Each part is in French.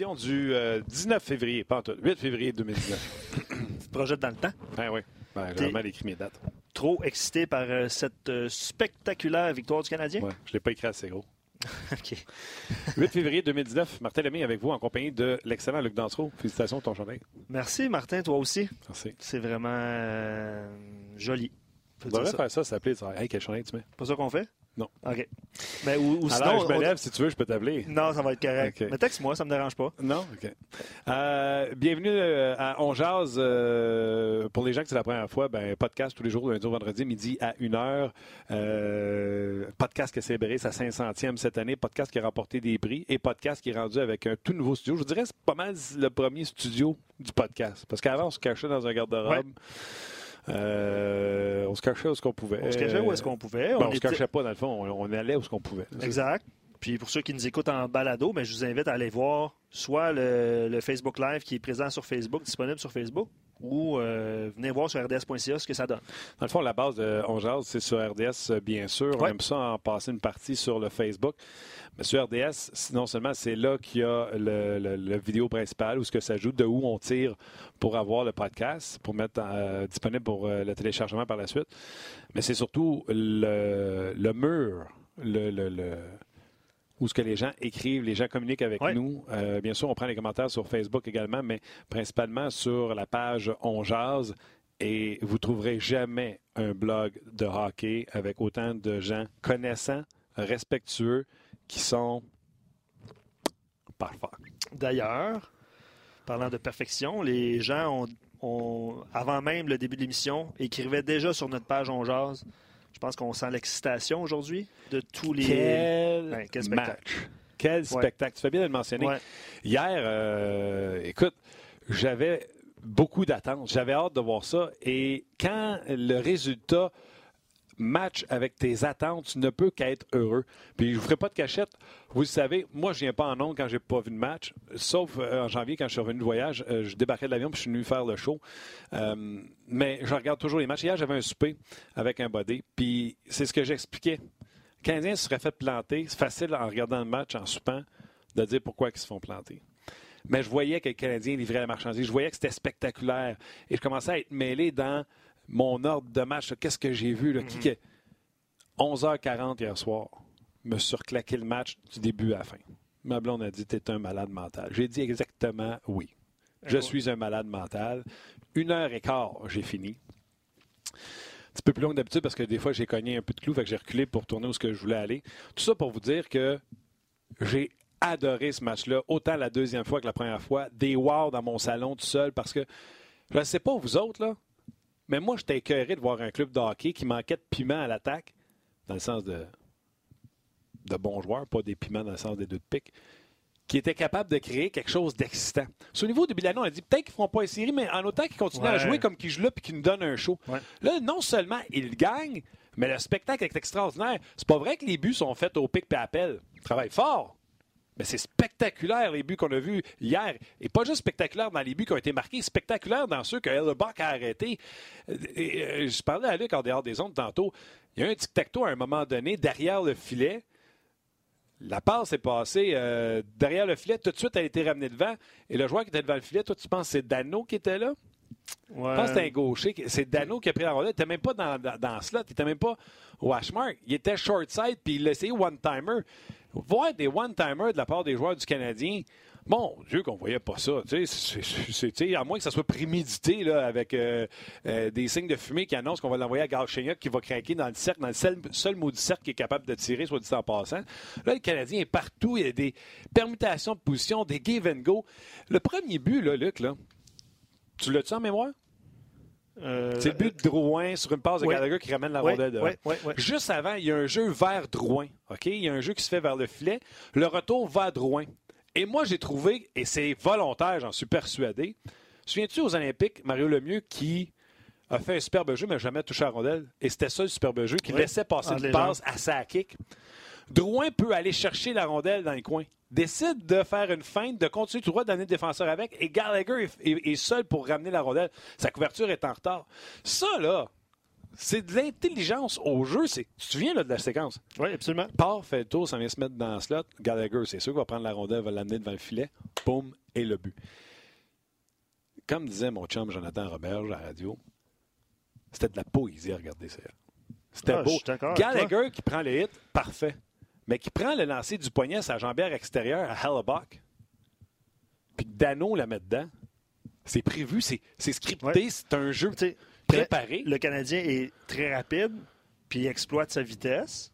édition du euh, 19 février, pas en tout, 8 février 2019. Tu te projettes dans le temps? ben oui, ben, j'ai vraiment écrit mes dates. Trop excité par euh, cette euh, spectaculaire victoire du Canadien? Ouais, je ne l'ai pas écrit assez gros. OK. 8 février 2019, Martin Lemay avec vous en compagnie de l'excellent Luc Dansereau. Félicitations pour ton chandail. Merci, Martin, toi aussi. Merci. C'est vraiment euh, joli. On devrait ça. faire ça, s'appeler, Hey, quel chandail tu mets? Pas ça qu'on fait? Non. OK. Mais, ou, ou Alors, sinon, je me on- lève, si tu veux, je peux t'appeler. Non, ça va être correct. Mais texte-moi, ça me dérange pas. Non? OK. Euh, bienvenue euh, à On Jazz. euh, pour les gens que c'est la première fois, ben, podcast tous les jours, lundi au vendredi, midi à 1h. Euh, podcast qui a célébré sa 500e cette année. Podcast qui a remporté des prix. Et podcast qui est rendu avec un tout nouveau studio. Je vous dirais que c'est pas mal le premier studio du podcast. Parce qu'avant, on se cachait dans un garde-robe. Euh, on se cachait où ce qu'on pouvait. On se cachait où est-ce qu'on pouvait. Ben, on se était- cachait pas, dans le fond. On, on allait où ce qu'on pouvait. Exact. Puis pour ceux qui nous écoutent en balado, ben, je vous invite à aller voir soit le, le Facebook Live qui est présent sur Facebook, disponible sur Facebook, ou euh, venez voir sur rds.ca ce que ça donne. Dans le fond, la base de On Jase, c'est sur RDS, bien sûr. On aime ça en passer une partie sur le Facebook. Mais sur RDS, non seulement c'est là qu'il y a le, le- le vidéo principal où ce que ça joue, de où on tire pour avoir le podcast, pour mettre euh, disponible pour euh, le téléchargement par la suite. Mais c'est surtout le, le mur, le- où ce que les gens écrivent, les gens communiquent avec Ouais. nous. Euh, bien sûr, on prend les commentaires sur Facebook également, mais principalement sur la page On Jase. Et vous trouverez jamais un blog de hockey avec autant de gens connaissants, respectueux, qui sont parfaits. D'ailleurs, parlant de perfection, les gens ont, ont, avant même le début de l'émission, écrivaient déjà sur notre page On Jase. Je pense qu'on sent l'excitation aujourd'hui de tous les. Quel, Ouais, quel spectacle. match! Quel spectacle! Tu fais bien de le mentionner. Ouais. Hier, euh, écoute, j'avais beaucoup d'attentes. J'avais hâte de voir ça. Et quand le résultat match avec tes attentes, tu ne peux qu'être heureux. Puis je ne vous ferai pas de cachette. Vous savez, moi, je viens pas en ondes quand j'ai pas vu de match. Sauf euh, en janvier, quand je suis revenu de voyage, euh, je débarquais de l'avion puis je suis venu faire le show. Euh, mais je regarde toujours les matchs. Hier, j'avais un souper avec un body. Puis c'est ce que j'expliquais. Le Canadien se serait fait planter. C'est facile en regardant le match, en soupant, de dire pourquoi ils se font planter. Mais je voyais que le Canadien livrait la marchandise. Je voyais que c'était spectaculaire. Et je commençais à être mêlé dans mon ordre de match. Qu'est-ce que j'ai vu? Là? Qui que- 11h40 hier soir, me suis reclaqué le match du début à la fin. Ma blonde a dit T'es un malade mental. J'ai dit exactement oui. Je Ouais. suis un malade mental. Une heure et quart, j'ai fini. Un petit peu plus long que d'habitude parce que des fois, j'ai cogné un peu de clou, fait que j'ai reculé pour tourner où ce que je voulais aller. Tout ça pour vous dire que j'ai adoré ce match-là, autant la deuxième fois que la première fois. Des wow dans mon salon tout seul parce que je ne sais pas vous autres, là, mais moi, j'étais écœuré de voir un club de hockey qui manquait de piment à l'attaque, dans le sens de, de bons joueurs, pas des piments dans le sens des deux de pique, qui était capable de créer quelque chose d'excitant. Sur le niveau de Bilano, on a dit peut-être qu'ils ne feront pas une série, mais en autant qu'ils continuent à jouer comme qu'ils jouent là puis qu'ils nous donnent un show. Ouais. Là, non seulement ils gagnent, mais le spectacle est extraordinaire. C'est pas vrai que les buts sont faits au pic et appel. Ils travaillent fort. Mais c'est spectaculaire, les buts qu'on a vus hier. Et pas juste spectaculaire dans les buts qui ont été marqués, spectaculaire dans ceux que Hellebuck a arrêtés. Euh, euh, je parlais à Luc en dehors des ondes tantôt. Il y a un tic-tac-toe à un moment donné derrière le filet. La passe est passée euh, derrière le filet. Tout de suite, elle a été ramenée devant. Et le joueur qui était devant le filet, toi, tu penses que c'est Dano qui était là? Je pense que c'était un gaucher. C'est Dano qui a pris la rondelle. Il n'était même pas dans, dans, dans le slot. Il n'était même pas au hash mark. Il était short side, puis il l'a essayé one-timer. Voir des one-timers de la part des joueurs du Canadien, mon Dieu, qu'on voyait pas ça. C'est- c'est- c'est- à moins que ça soit prémédité là, avec euh, euh, des signes de fumée qui annoncent qu'on va l'envoyer à Galchenyuk qui va craquer dans le cercle, dans le seul, seul mot du cercle qui est capable de tirer, soit dit en passant. Là, le Canadien est partout. Il y a des permutations de position, des give and go. Le premier but, là, Luc, là, tu l'as-tu en mémoire? Euh, C'est le but de Drouin sur une passe de oui. Gallagher qui ramène la ouais, rondelle devant. ouais, ouais, ouais. Juste avant, il y a un jeu vers Drouin. OK? Il y a un jeu qui se fait vers le filet. Le retour va Drouin. Et moi, j'ai trouvé, et c'est volontaire, j'en suis persuadé. Souviens-tu aux Olympiques, Mario Lemieux, qui a fait un superbe jeu, mais jamais touché à la rondelle? Et c'était ça, le superbe jeu, qui laissait passer une passe à sa kick. Drouin peut aller chercher la rondelle dans les coins. Décide de faire une feinte, de continuer tout droit, d'amener le défenseur avec, et Gallagher est, est- est seul pour ramener la rondelle. Sa couverture est en retard. Ça, là, C'est de l'intelligence au jeu. Tu te souviens là, de la séquence? Oui, absolument. Part, fait le tour, ça vient se mettre dans le slot. Gallagher, c'est sûr qu'il va prendre la rondelle, va l'amener devant le filet. Boum, et le but. Comme disait mon chum Jonathan Roberge à la radio, c'était de la poésie à regarder ça. C'était Ah, beau. Gallagher qui prend le hit, parfait. Mais qui prend le lancer du poignet à sa jambière extérieure à Hellebuck, puis Dano la met dedans. C'est prévu, c'est scripté, Ouais. c'est un jeu préparé. Le Canadien est très rapide, puis il exploite sa vitesse,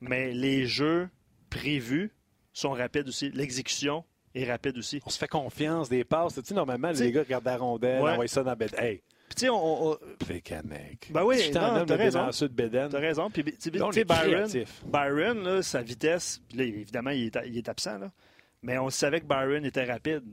mais les jeux prévus sont rapides aussi. L'exécution est rapide aussi. On se fait confiance, des passes. Tu sais, normalement, T'sais- les gars regardent la rondelle, Ouais. envoient ça dans la bed. Hey, Puis tu sais, on, on- Pécanec. Ben oui, t'as de raison. T'as raison. Puis, tu sais, Byron. Byron là, sa vitesse, puis là, évidemment, il est, il est absent, là. mais on savait que Byron était rapide.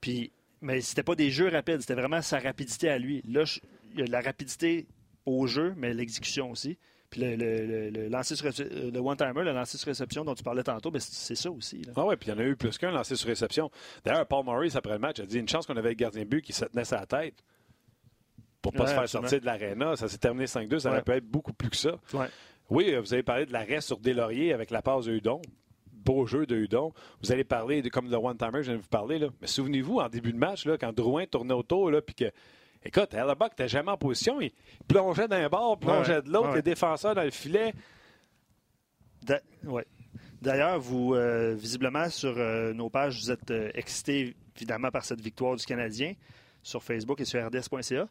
Puis, mais c'était pas des jeux rapides, c'était vraiment sa rapidité à lui. Là, je- il y a de la rapidité au jeu, mais l'exécution aussi. Puis le, le, le, le lancer sur, le one-timer, le lancer sur réception dont tu parlais tantôt, ben, c'est ça aussi. là. Ah ouais, puis il y en a eu plus qu'un lancé sur réception. D'ailleurs, Paul Maurice, après le match, a dit une chance qu'on avait le gardien de but qui se tenait sa tête pour ne pas Ouais, se faire absolument. sortir de l'aréna. Ça s'est terminé 5-2. Ça aurait pu être beaucoup plus que ça. Oui, euh, vous avez parlé de l'arrêt sur Deslauriers avec la passe de Hudon. Beau jeu de Hudon. Vous allez parler de comme le one-timer, je viens de vous parler. Là. Mais souvenez-vous, en début de match, là, quand Drouin tournait autour, puis que. Écoute, Hellebuck n'était jamais en position. Il plongeait d'un bord, plongeait Ouais, de l'autre, ouais. les défenseurs dans le filet. Ouais. D'ailleurs, vous, euh, visiblement, sur euh, nos pages, vous êtes euh, excités, évidemment, par cette victoire du Canadien sur Facebook et sur rds.ca.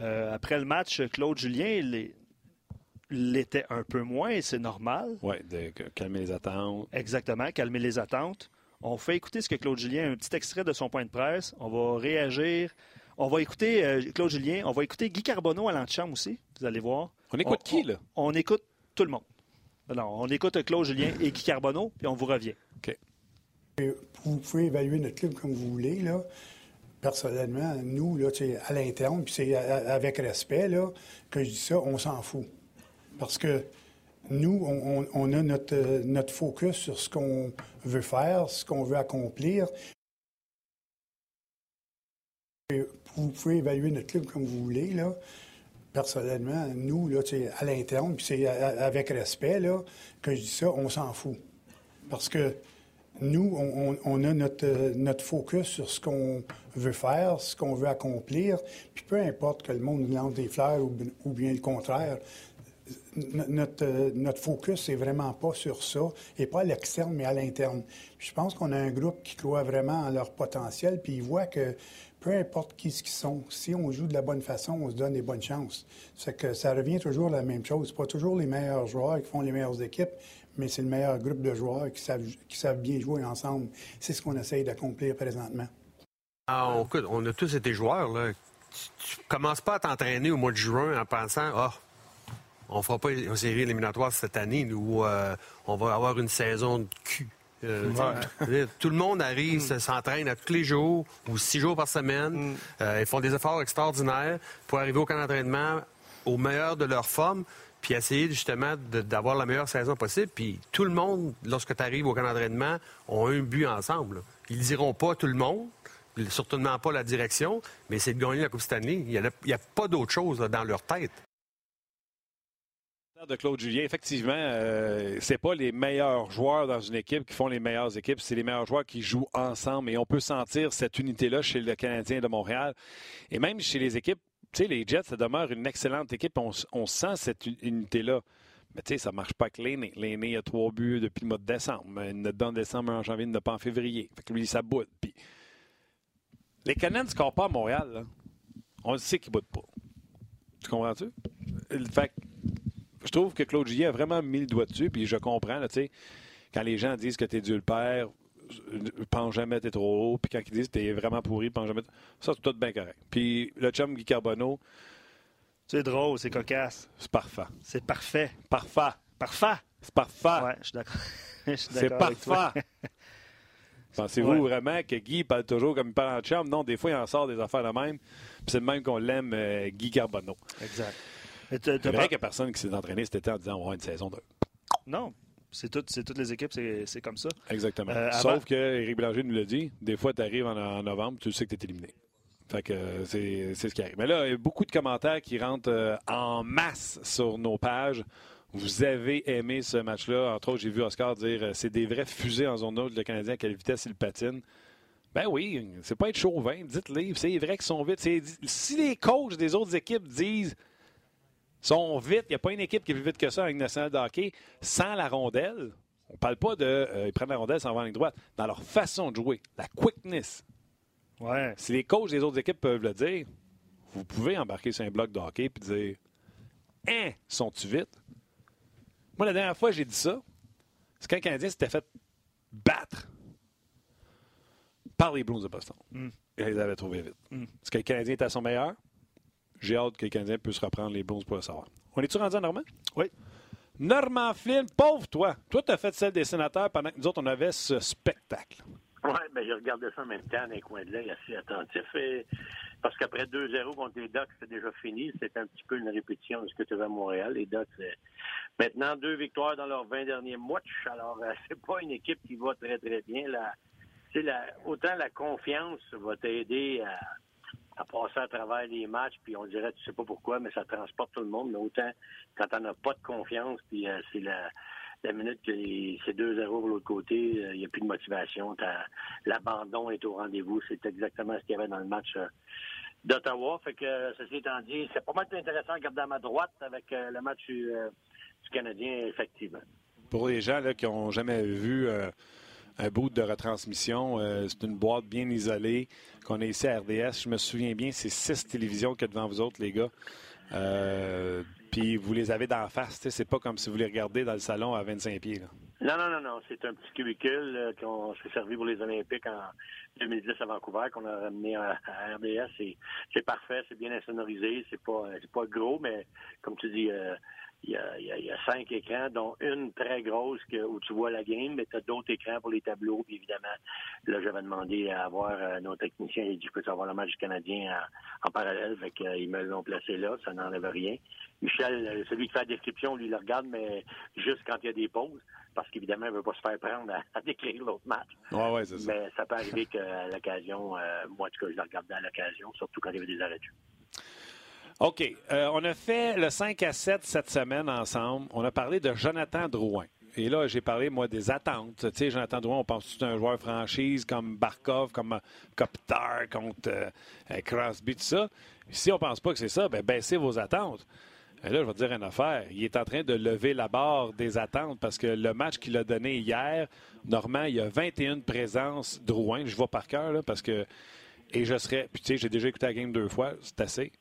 Euh, après le match, Claude Julien l'était un peu moins, et c'est normal. Oui, de calmer les attentes. Exactement, calmer les attentes. On fait écouter ce que Claude Julien, un petit extrait de son point de presse. On va réagir. On va écouter euh, Claude Julien. On va écouter Guy Carbonneau à l'antichambre aussi. Vous allez voir. On écoute On- qui, là? On écoute tout le monde. Non, on écoute Claude Julien et Guy Carbonneau, puis on vous revient. Vous pouvez évaluer notre club comme vous voulez. Là. Personnellement, nous, là, à l'interne, puis c'est avec respect là, que je dis ça, on s'en fout. Parce que nous, on, on- a notre, notre focus sur ce qu'on veut faire, ce qu'on veut accomplir. Vous pouvez évaluer notre club comme vous voulez. Là. Personnellement, nous, là, à l'interne, puis c'est avec respect là, que je dis ça, on s'en fout. Parce que nous, on, on- a notre, notre focus sur ce qu'on veut faire, ce qu'on veut accomplir, puis peu importe que le monde nous lance des fleurs ou, bien le contraire, no- notre, notre focus, c'est vraiment pas sur ça, et pas à l'externe, mais à l'interne. Je pense qu'on a un groupe qui croit vraiment en leur potentiel, puis ils voient que peu importe qui ce qu'ils sont, si on joue de la bonne façon, on se donne des bonnes chances. C'est que ça revient toujours à la même chose. Pas toujours les meilleurs joueurs qui font les meilleures équipes, mais c'est le meilleur groupe de joueurs qui savent, qui savent bien jouer ensemble. C'est ce qu'on essaye d'accomplir présentement. Ah, on, écoute, on a tous été joueurs. Là. Tu, tu commences pas à t'entraîner au mois de juin en pensant Ah, on fera pas une série éliminatoire cette année ou euh, on va avoir une saison de cul. Euh, Tout le monde arrive, se- s'entraîne à tous les jours ou six jours par semaine. Euh, ils font des efforts extraordinaires pour arriver au camp d'entraînement au meilleur de leur forme, puis essayer justement d'avoir la meilleure saison possible. Puis tout le monde, lorsque tu arrives au camp d'entraînement, ont un but ensemble. là. Ils diront pas tout le monde, certainement pas la direction, mais c'est de gagner la Coupe Stanley. Il n'y a, pas d'autre chose dans leur tête. de Claude Julien, effectivement, euh, c'est pas les meilleurs joueurs dans une équipe qui font les meilleures équipes, c'est les meilleurs joueurs qui jouent ensemble et on peut sentir cette unité-là chez le Canadien de Montréal et même chez les équipes. Tu sais, les Jets, ça demeure une excellente équipe. On, sent cette unité-là. Mais tu sais, ça marche pas avec L'aîné. L'aîné a trois buts depuis le mois de décembre. Il ne en décembre, en janvier, il ne pas en février. Que ça boude. Puis les Canadiens ne scorent pas à Montréal. là. On le sait qu'ils ne boutent pas. Tu comprends-tu? Fait que je trouve que Claude Gillet a vraiment mis le doigt dessus, puis je comprends, tu sais, quand les gens disent que tu es Dieu le Père, euh, pense jamais t'es trop haut, puis quand ils disent que t'es vraiment pourri, pense jamais. Ça, c'est tout bien correct. Puis le chum Guy Carbonneau, C'est drôle, c'est cocasse. c'est parfait. C'est parfait. Parfait. Parfait. C'est parfait. Ouais, je suis d'accord. C'est parfait. Pensez-vous Ouais. vraiment que Guy parle toujours comme il parle en chum? Non, des fois, il en sort des affaires de même. Puis c'est de même qu'on l'aime, euh, Guy Carbonneau. Exact. C'est vrai pas- qu'il n'y a personne qui s'est entraîné cet été en disant on va avoir une saison 2. Non, c'est tout- c'est toutes les équipes, c'est comme ça. Exactement. Euh, avant- Sauf que Éric Blanger nous l'a dit, des fois, tu arrives en, en novembre, tu sais que tu es éliminé. Fait que c'est ce qui arrive. Mais là, il y a beaucoup de commentaires qui rentrent euh, en masse sur nos pages. Vous avez aimé ce match-là. Entre autres, j'ai vu Oscar dire euh, c'est des vrais fusées en zone neutre, le Canadien, à quelle vitesse il patine? Ben oui, c'est pas être chauvin, dites-le. C'est vrai qu'ils sont vite. Si les coachs des autres équipes disent sont vite, il n'y a pas une équipe qui est plus vite que ça avec national de hockey sans la rondelle. On parle pas de euh, ils prennent la rondelle sans avoir la ligne droite. Dans leur façon de jouer, la quickness. Ouais. Si les coachs des autres équipes peuvent le dire, vous pouvez embarquer sur un bloc de hockey et dire Hein, sont-tu vite? Moi, la dernière fois que j'ai dit ça, c'est quand le Canadien s'était fait battre par les Blues de Boston. Mm. Et ils avaient trouvé vite. Mm. Est-ce que le Canadien était à son meilleur? J'ai hâte que le Canadien puisse reprendre les Blues pour le savoir. On est-tu rendu à Normand? Oui. Normand Flynn, pauvre toi. Toi, tu as fait celle des sénateurs pendant que nous autres, on avait ce spectacle. Oui, ben, je regardais ça en même temps dans les coins de l'œil, assez attentif. Et... Parce qu'après 2-0 contre les Ducks, c'était déjà fini. C'était un petit peu une répétition de ce que tu avais à Montréal. Les Ducks, euh, maintenant, deux victoires dans leurs 20 derniers matchs. Alors, euh, c'est pas une équipe qui va très, très bien. La... Autant la confiance va t'aider à passer à travers les matchs, puis on dirait, tu sais pas pourquoi, mais ça transporte tout le monde. Mais autant, quand t'en as pas de confiance, puis euh, c'est la, la minute que c'est 2-0 de l'autre côté, il n'y a plus de motivation. L'abandon est au rendez-vous. C'est exactement ce qu'il y avait dans le match d'Ottawa. Fait que, ceci étant dit, c'est pas mal intéressant à regarder à ma droite avec le match du, Canadien, effectivement. Pour les gens là, qui n'ont jamais vu un bout de retransmission. Euh, c'est une boîte bien isolée qu'on a ici à RDS. Je me souviens bien, c'est six télévisions qu'il y a devant vous autres, les gars. Euh, puis vous les avez d'en face. C'est pas comme si vous les regardez dans le salon à 25 pieds. Non, non, non, non. C'est un petit cubicule euh, qu'on s'est servi pour les Olympiques en 2010 à Vancouver, qu'on a ramené à, RDS. C'est parfait, c'est bien insonorisé. C'est pas, pas gros, mais comme tu dis, il y, a, cinq écrans, dont une très grosse où tu vois la game, mais tu as d'autres écrans pour les tableaux. Puis évidemment, là, j'avais demandé à avoir euh, nos techniciens. Il dit, je peux savoir le match du Canadien en, parallèle. Fait qu'ils me l'ont placé là. Ça n'enlève rien. Michel, euh, celui qui fait la description, lui, il le regarde, mais juste quand il y a des pauses. Parce qu'évidemment, il ne veut pas se faire prendre à, décrire l'autre match. Ouais, ouais, ça. Mais ça peut arriver qu'à l'occasion, euh, moi, en tout cas, je le regardais à l'occasion, surtout quand il y avait des arrêts OK. Euh, on a fait le 5 à 7 cette semaine ensemble. On a parlé de Jonathan Drouin. Et là, j'ai parlé, moi, des attentes. Tu sais, Jonathan Drouin, on pense tout un joueur franchise comme Barkov, comme Kopitar contre euh, Crosby, tout ça? Si on pense pas que c'est ça, ben baissez vos attentes. Et là, je vais te dire une affaire. Il est en train de lever la barre des attentes parce que le match qu'il a donné hier, Normand, il y a 21 présences Drouin. Je vois par cœur, parce que. Et je serais. Puis, tu sais, j'ai déjà écouté la game deux fois. C'est assez.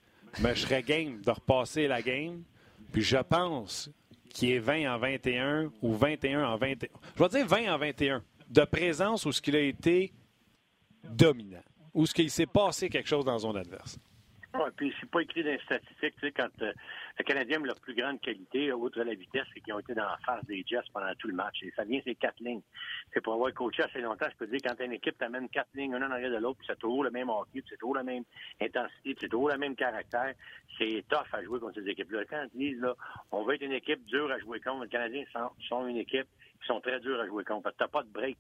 Mais je serais game de repasser la game. Puis je pense qu'il est 20 en 21 ou 21 en 21. Je vais dire 20 en 21. De présence où ce qu'il a été dominant. Où ce qu'il s'est passé quelque chose dans son adverse. Puis c'est pas écrit dans les statistiques, tu sais, quand euh, le Canadien a leur plus grande qualité, outre la vitesse, c'est qu'ils ont été dans la face des Jets pendant tout le match. Et ça vient, c'est quatre lignes. C'est pour avoir coaché assez longtemps, je peux dire, quand une équipe t'amène quatre lignes, une en arrière de l'autre, puis c'est toujours le même hockey, c'est toujours la même intensité, c'est toujours le même caractère, c'est tough à jouer contre ces équipes-là. Quand ils disent, là, on veut être une équipe dure à jouer contre, les Canadiens sont, sont une équipe qui sont très durs à jouer contre. Parce que t'as pas de break.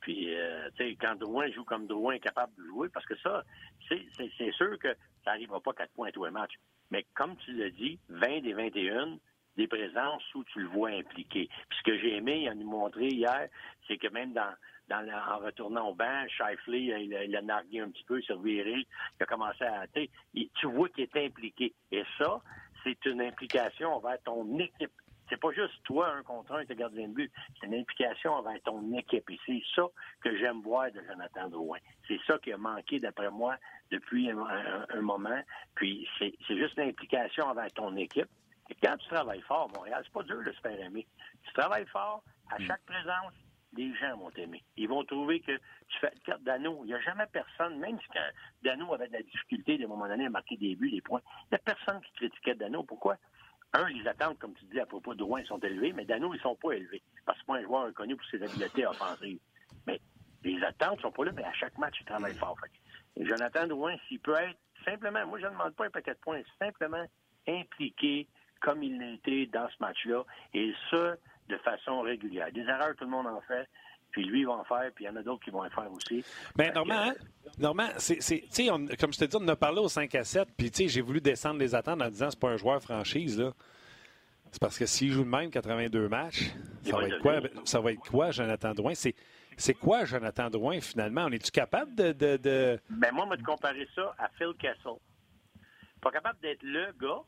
Puis, euh, tu sais, quand Drouin joue comme Drouin est capable de jouer, parce que ça, c'est sûr que ça n'arrivera pas quatre points à tous les matchs. Mais comme tu l'as dit, 20 des 21, des présences où tu le vois impliqué. Puis ce que j'ai aimé, il a nous montré hier, c'est que même dans, en retournant au banc, Shifley, il, il, a nargué un petit peu, il s'est reviré, il a commencé à... Tu vois qu'il est impliqué. Et ça, c'est une implication envers ton équipe. C'est pas juste toi, un contre un, tes gardien de but. C'est une implication envers ton équipe. Et c'est ça que j'aime voir de Jonathan Drouin. C'est ça qui a manqué, d'après moi, depuis un, moment. Puis c'est juste l'implication envers ton équipe. Et quand tu travailles fort, Montréal, c'est pas dur de se faire aimer. Tu travailles fort, à chaque présence, les gens vont t'aimer. Ils vont trouver que tu fais Dano. Il n'y a jamais personne, même si Dano avait de la difficulté, à un moment donné, à marquer des buts, des points, il n'y a personne qui critiquait Dano. Pourquoi? un, les attentes, comme tu dis, à propos de Rouen, sont élevées, mais Dano, ils sont pas élevés. Parce que c'est pas un joueur pour ses habiletés offensives. Mais les attentes sont pas là, mais à chaque match, il travaille fort. Et Jonathan Drouin, s'il peut être simplement, moi je ne demande pas un paquet de points, simplement impliqué comme il l'a été dans ce match-là, et ce, de façon régulière. Des erreurs, tout le monde en fait, Puis lui, il va en faire, puis il y en a d'autres qui vont en faire aussi. Mais Normand, hein? c'est, c'est, comme je te dis, on a parlé au 5 à 7, puis j'ai voulu descendre les attentes en disant c'est pas un joueur franchise. Là. C'est parce que s'il joue le même 82 matchs, ça va, être quoi, ça va être quoi, Jonathan Drouin? C'est, c'est quoi, Jonathan Drouin, finalement? On est-tu capable de. de, de... Ben moi, je vais te comparer ça à Phil Kessel. Pas capable d'être le gars.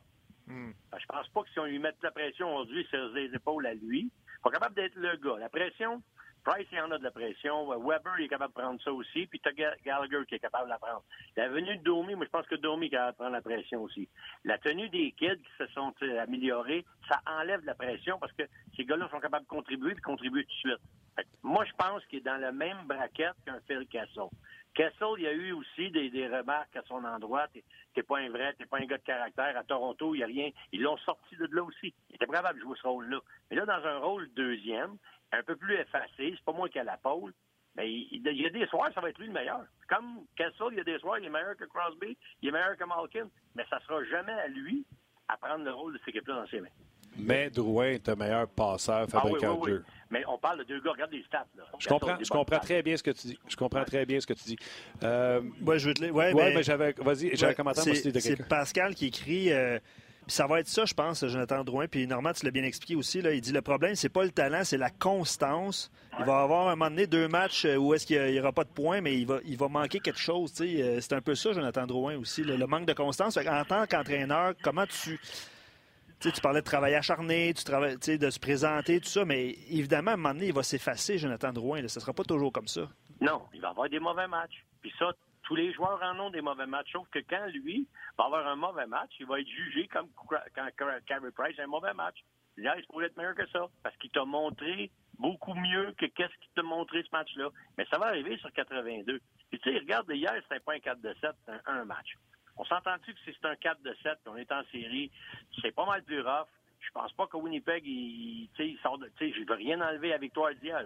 Hmm. Ben, je pense pas que si on lui met de la pression aujourd'hui, c'est les épaules à lui. Pas capable d'être le gars. La pression, Price, il y en a de la pression. Weber, il est capable de prendre ça aussi. Puis tu as Gallagher qui est capable de la prendre. La venue de Domi, moi, je pense que Domi est capable de prendre la pression aussi. La tenue des kids qui se sont améliorés, ça enlève de la pression parce que ces gars-là sont capables de contribuer et contribuer tout de suite. moi, je pense qu'il est dans la même braquette qu'un Phil Kessel. Kessel, il y a eu aussi des, remarques à son endroit. T'es pas un vrai, t'es pas un gars de caractère. À Toronto, il n'y a rien. Ils l'ont sorti de là aussi. Il était capable de jouer ce rôle-là. Mais là, dans un rôle deuxième, un peu plus effacé, c'est pas moi qui ai la pôle, mais il, y a des soirs, ça va être lui le meilleur. Comme Kessel, il y a des soirs, il est meilleur que Crosby, il est meilleur que Malkin, mais ça sera jamais à lui à prendre le rôle de cette équipe-là dans ses mains. Mais Drouin est un meilleur passeur, ah fabricant de jeu. Mais on parle de deux gars, regarde les stats. Là. Je comprends, je comprends très bien ce que tu dis. Je comprends très bien ce que tu dis. Euh... je veux te ouais, mais, j'avais, vas-y, j'avais un commentaire C'est Pascal qui écrit. Euh, ça va être ça, je pense, Jonathan Drouin. Puis Normand, tu l'as bien expliqué aussi. Il dit le problème, c'est pas le talent, c'est la constance. Il va avoir un moment donné deux matchs euh, où est-ce qu'il n'y aura pas de points, mais il va, il va manquer quelque chose. Euh, c'est un peu ça, Jonathan Drouin aussi, le, manque de constance. En tant qu'entraîneur, comment tu tu parlais de travail acharné, tu travailles, de se présenter, tout ça, mais évidemment, à un moment donné, il va s'effacer, Jonathan Drouin. Ce ne sera pas toujours comme ça. Non, il va avoir des mauvais matchs. Puis ça, tous les joueurs en ont des mauvais matchs, sauf que quand lui va avoir un mauvais match, il va être jugé comme quand Carey Price a un mauvais match. Là, il pourrait être meilleur que ça, parce qu'il t'a montré beaucoup mieux que qu'est-ce qu'il t'a montré ce match-là. Mais ça va arriver sur 82. Puis tu sais, regarde, hier, c'était pas un 4 de 7, c'était un, match. On s'entend-tu que si c'est un 4 de 7, on est en série, c'est pas mal plus rough. Je pense pas que Winnipeg, il, il sort de, tu sais, je veux rien enlever à victoire d'hier,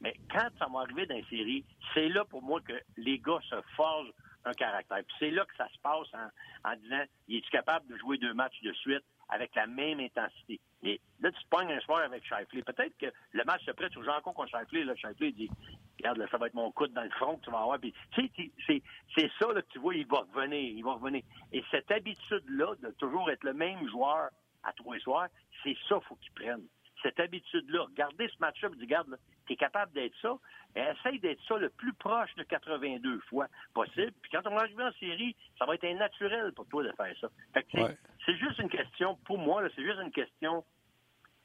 mais quand ça va arriver dans les séries, c'est là pour moi que les gars se forgent un caractère. Puis c'est là que ça se passe en, disant, il est capable de jouer deux matchs de suite avec la même intensité? Et là, tu te pognes un soir avec Shifley. Peut-être que le match se prête, joues encore contre Shifley. Là, dit, regarde, là, ça va être mon coude dans le front que tu vas avoir. Puis, tu sais, c'est ça là, que tu vois, il va revenir, revenir. Et cette habitude-là de toujours être le même joueur à les soirs, c'est ça qu'il faut qu'il prenne. Cette habitude-là. Regardez ce match-là, dis, regarde, tu es capable d'être ça, essaye d'être ça le plus proche de 82 fois possible. Puis quand on va arriver en série, ça va être un naturel pour toi de faire ça. c'est juste une question, pour moi, c'est juste une question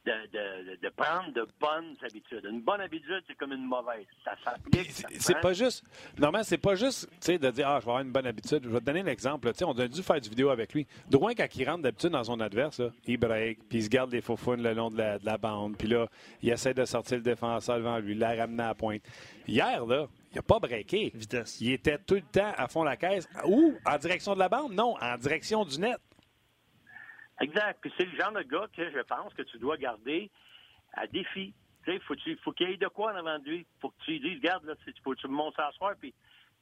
de, prendre de bonnes habitudes. Une bonne habitude, c'est comme une mauvaise. Ça s'applique. C'est pas juste. Normalement, c'est pas juste de dire Ah, je vais avoir une bonne habitude. Je vais te donner un exemple. on a dû faire du vidéo avec lui. Drouin, quand il rentre d'habitude dans son adverse, il break, puis il se garde les faux le long de la, bande. Puis là, il essaie de sortir le défenseur devant lui, la ramener à pointe. Hier, là, il n'a pas breaké. Vitesse. Il était tout le temps à fond la caisse. Ou en direction de la bande? Non, en direction du net. Exact. Puis c'est le genre de gars que je pense que tu dois garder à défi. Tu sais, faut, faut qu'il y ait de quoi en avant de lui. Faut que tu lui dises, regarde, là, tu, faut que tu me montres à soir, puis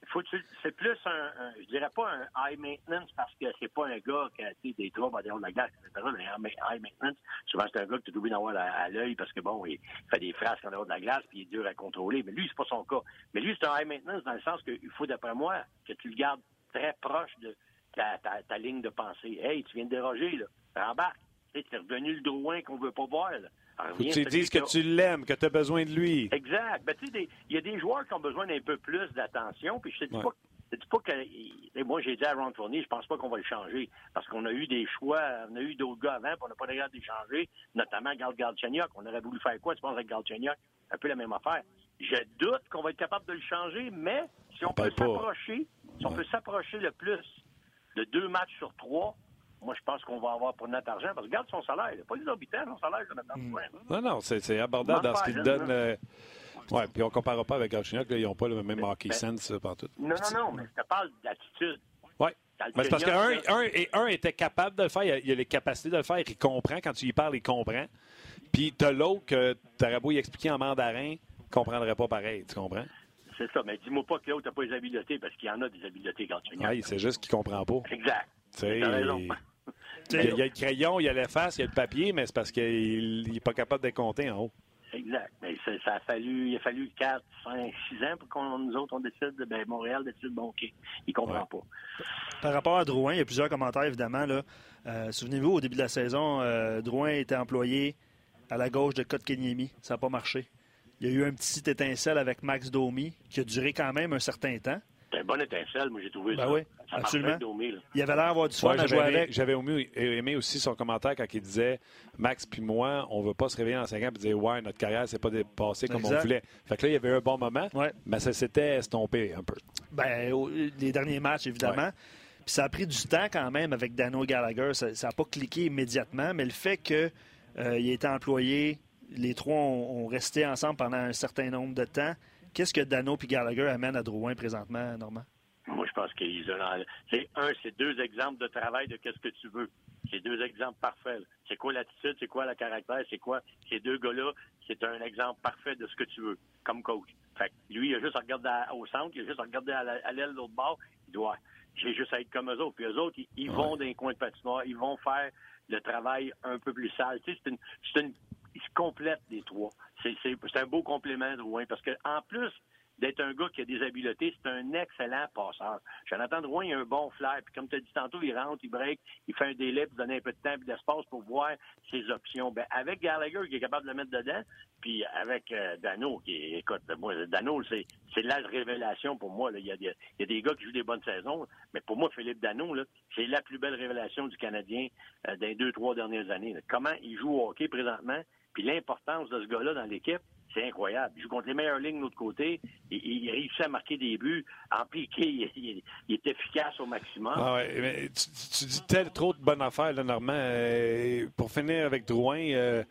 faut c'est plus un, je dirais pas un high maintenance parce que c'est pas un gars qui a des troubles à de la glace, etc. Mais high maintenance, souvent c'est un gars que tu dois avoir à, l'œil parce que bon, il fait des phrases en dehors de la glace puis il est dur à contrôler. Mais lui, c'est pas son cas. Mais lui, c'est un high maintenance dans le sens qu'il faut, d'après moi, que tu le gardes très proche de ta, ta, ligne de pensée. Hey, tu viens de déroger, là rembarque. Tu es revenu le Drouin qu'on veut pas voir. Là. Faut que tu dises que, tu l'aimes, que tu as besoin de lui. Exact. Ben, il y a des joueurs qui ont besoin d'un peu plus d'attention. Puis je te dis pas dis pas que. Moi, j'ai dit à Ron Fournier, je pense pas qu'on va le changer. Parce qu'on a eu des choix, on a eu d'autres gars avant, puis on n'a pas de de les changer, notamment Gal Galchenyuk. On aurait voulu faire quoi, tu penses, avec Galchenyuk? Un peu la même affaire. Je doute qu'on va être capable de le changer, mais si on, peut s'approcher, si on peut s'approcher le plus de deux matchs sur trois, moi, je pense qu'on va avoir pour notre argent. Parce que regarde son salaire. Il n'a pas des habitants, son salaire, Jonathan mm. Non, non, c'est abordable dans ce qu'il donne. Euh, oui, puis on ne comparera pas avec Galchenyuk. Ils n'ont pas le même hockey sense partout. Non, non, non, mais je te parle d'attitude. Oui. Mais c'est parce qu'un un, un était capable de le faire. Il a, a, les capacités de le faire. Il comprend. Quand tu lui parles, il comprend. Puis tu as l'autre que tu aurais beau y expliquer en mandarin, il ne comprendrait pas pareil. Tu comprends? C'est ça. Mais dis-moi pas que l'autre n'a pas les habiletés parce qu'il y en a des habiletés, Galchenyuk. Oui, c'est juste qu'il ne comprend pas. Exact. Il y, a, le crayon, il y a l'efface, il y a le papier, mais c'est parce qu'il n'est pas capable de compter en haut. Exact. Mais ça a fallu, il a fallu 4, 5, 6 ans pour qu'on nous autres, on décide, ben, Montréal décide, bon, OK, il comprend pas. Par rapport à Drouin, il y a plusieurs commentaires, évidemment. Là. Euh, souvenez-vous, au début de la saison, euh, Drouin était employé à la gauche de Kotkaniemi. Ça n'a pas marché. Il y a eu un petit étincelle avec Max Domi qui a duré quand même un certain temps. C'est un bon étincelle, moi j'ai trouvé ben ça. Oui, ça absolument. Domi, il avait l'air d'avoir du fun ouais, à jouer aimé, avec. J'avais aimé, aussi son commentaire quand il disait Max puis moi, on ne veut pas se réveiller dans 5 ans et dire Ouais, notre carrière s'est pas dépassée comme exact. on voulait. Fait que là, il y avait eu un bon moment, ouais. mais ça s'était estompé un peu. Ben, les derniers matchs, évidemment. Ouais. Puis ça a pris du temps quand même avec Dano Gallagher. Ça n'a pas cliqué immédiatement, mais le fait qu'il euh, ait été employé, les trois ont, ont, resté ensemble pendant un certain nombre de temps. Qu'est-ce que Dano et Gallagher amènent à Drouin présentement, Normand? Moi, je pense qu'ils ont. C'est un, c'est deux exemples de travail de qu'est-ce que tu veux. C'est deux exemples parfaits. C'est quoi l'attitude, c'est quoi le caractère, c'est quoi? Ces deux gars-là. C'est un exemple parfait de ce que tu veux comme coach. Fait que lui, il a juste à regarder à, au centre, il a juste à regarder à l'aile de l'autre bord. Il doit. J'ai juste à être comme eux autres. Puis eux autres, ils, ils ouais. vont dans les coins de patinoire, ils vont faire le travail un peu plus sale. Tu sais, c'est une, c'est une, ils se complètent les trois. C'est, un beau complément, Drouin, parce que en plus d'être un gars qui a des habiletés, c'est un excellent passeur. Jonathan Drouin, il a un bon flair. Puis comme tu as dit tantôt, il rentre, il break, il fait un délai pour donner un peu de temps et d'espace pour voir ses options. Ben, avec Gallagher, qui est capable de le mettre dedans, puis avec euh, Dano, qui écoute, moi, Dano, c'est, c'est la révélation pour moi. Il, y a, des gars qui jouent des bonnes saisons, mais pour moi, Philippe Dano, là, c'est la plus belle révélation du Canadien euh, les deux, trois dernières années. Comment il joue au hockey présentement, puis l'importance de ce gars-là dans l'équipe, c'est incroyable. Il joue contre les meilleures lignes de l'autre côté. Il, il, réussit à marquer des buts. En piqué, il, il, il est efficace au maximum. Ah ouais, mais tu, tu, dis tel, trop de bonnes affaires, là, Normand. Euh, pour finir avec Drouin, euh,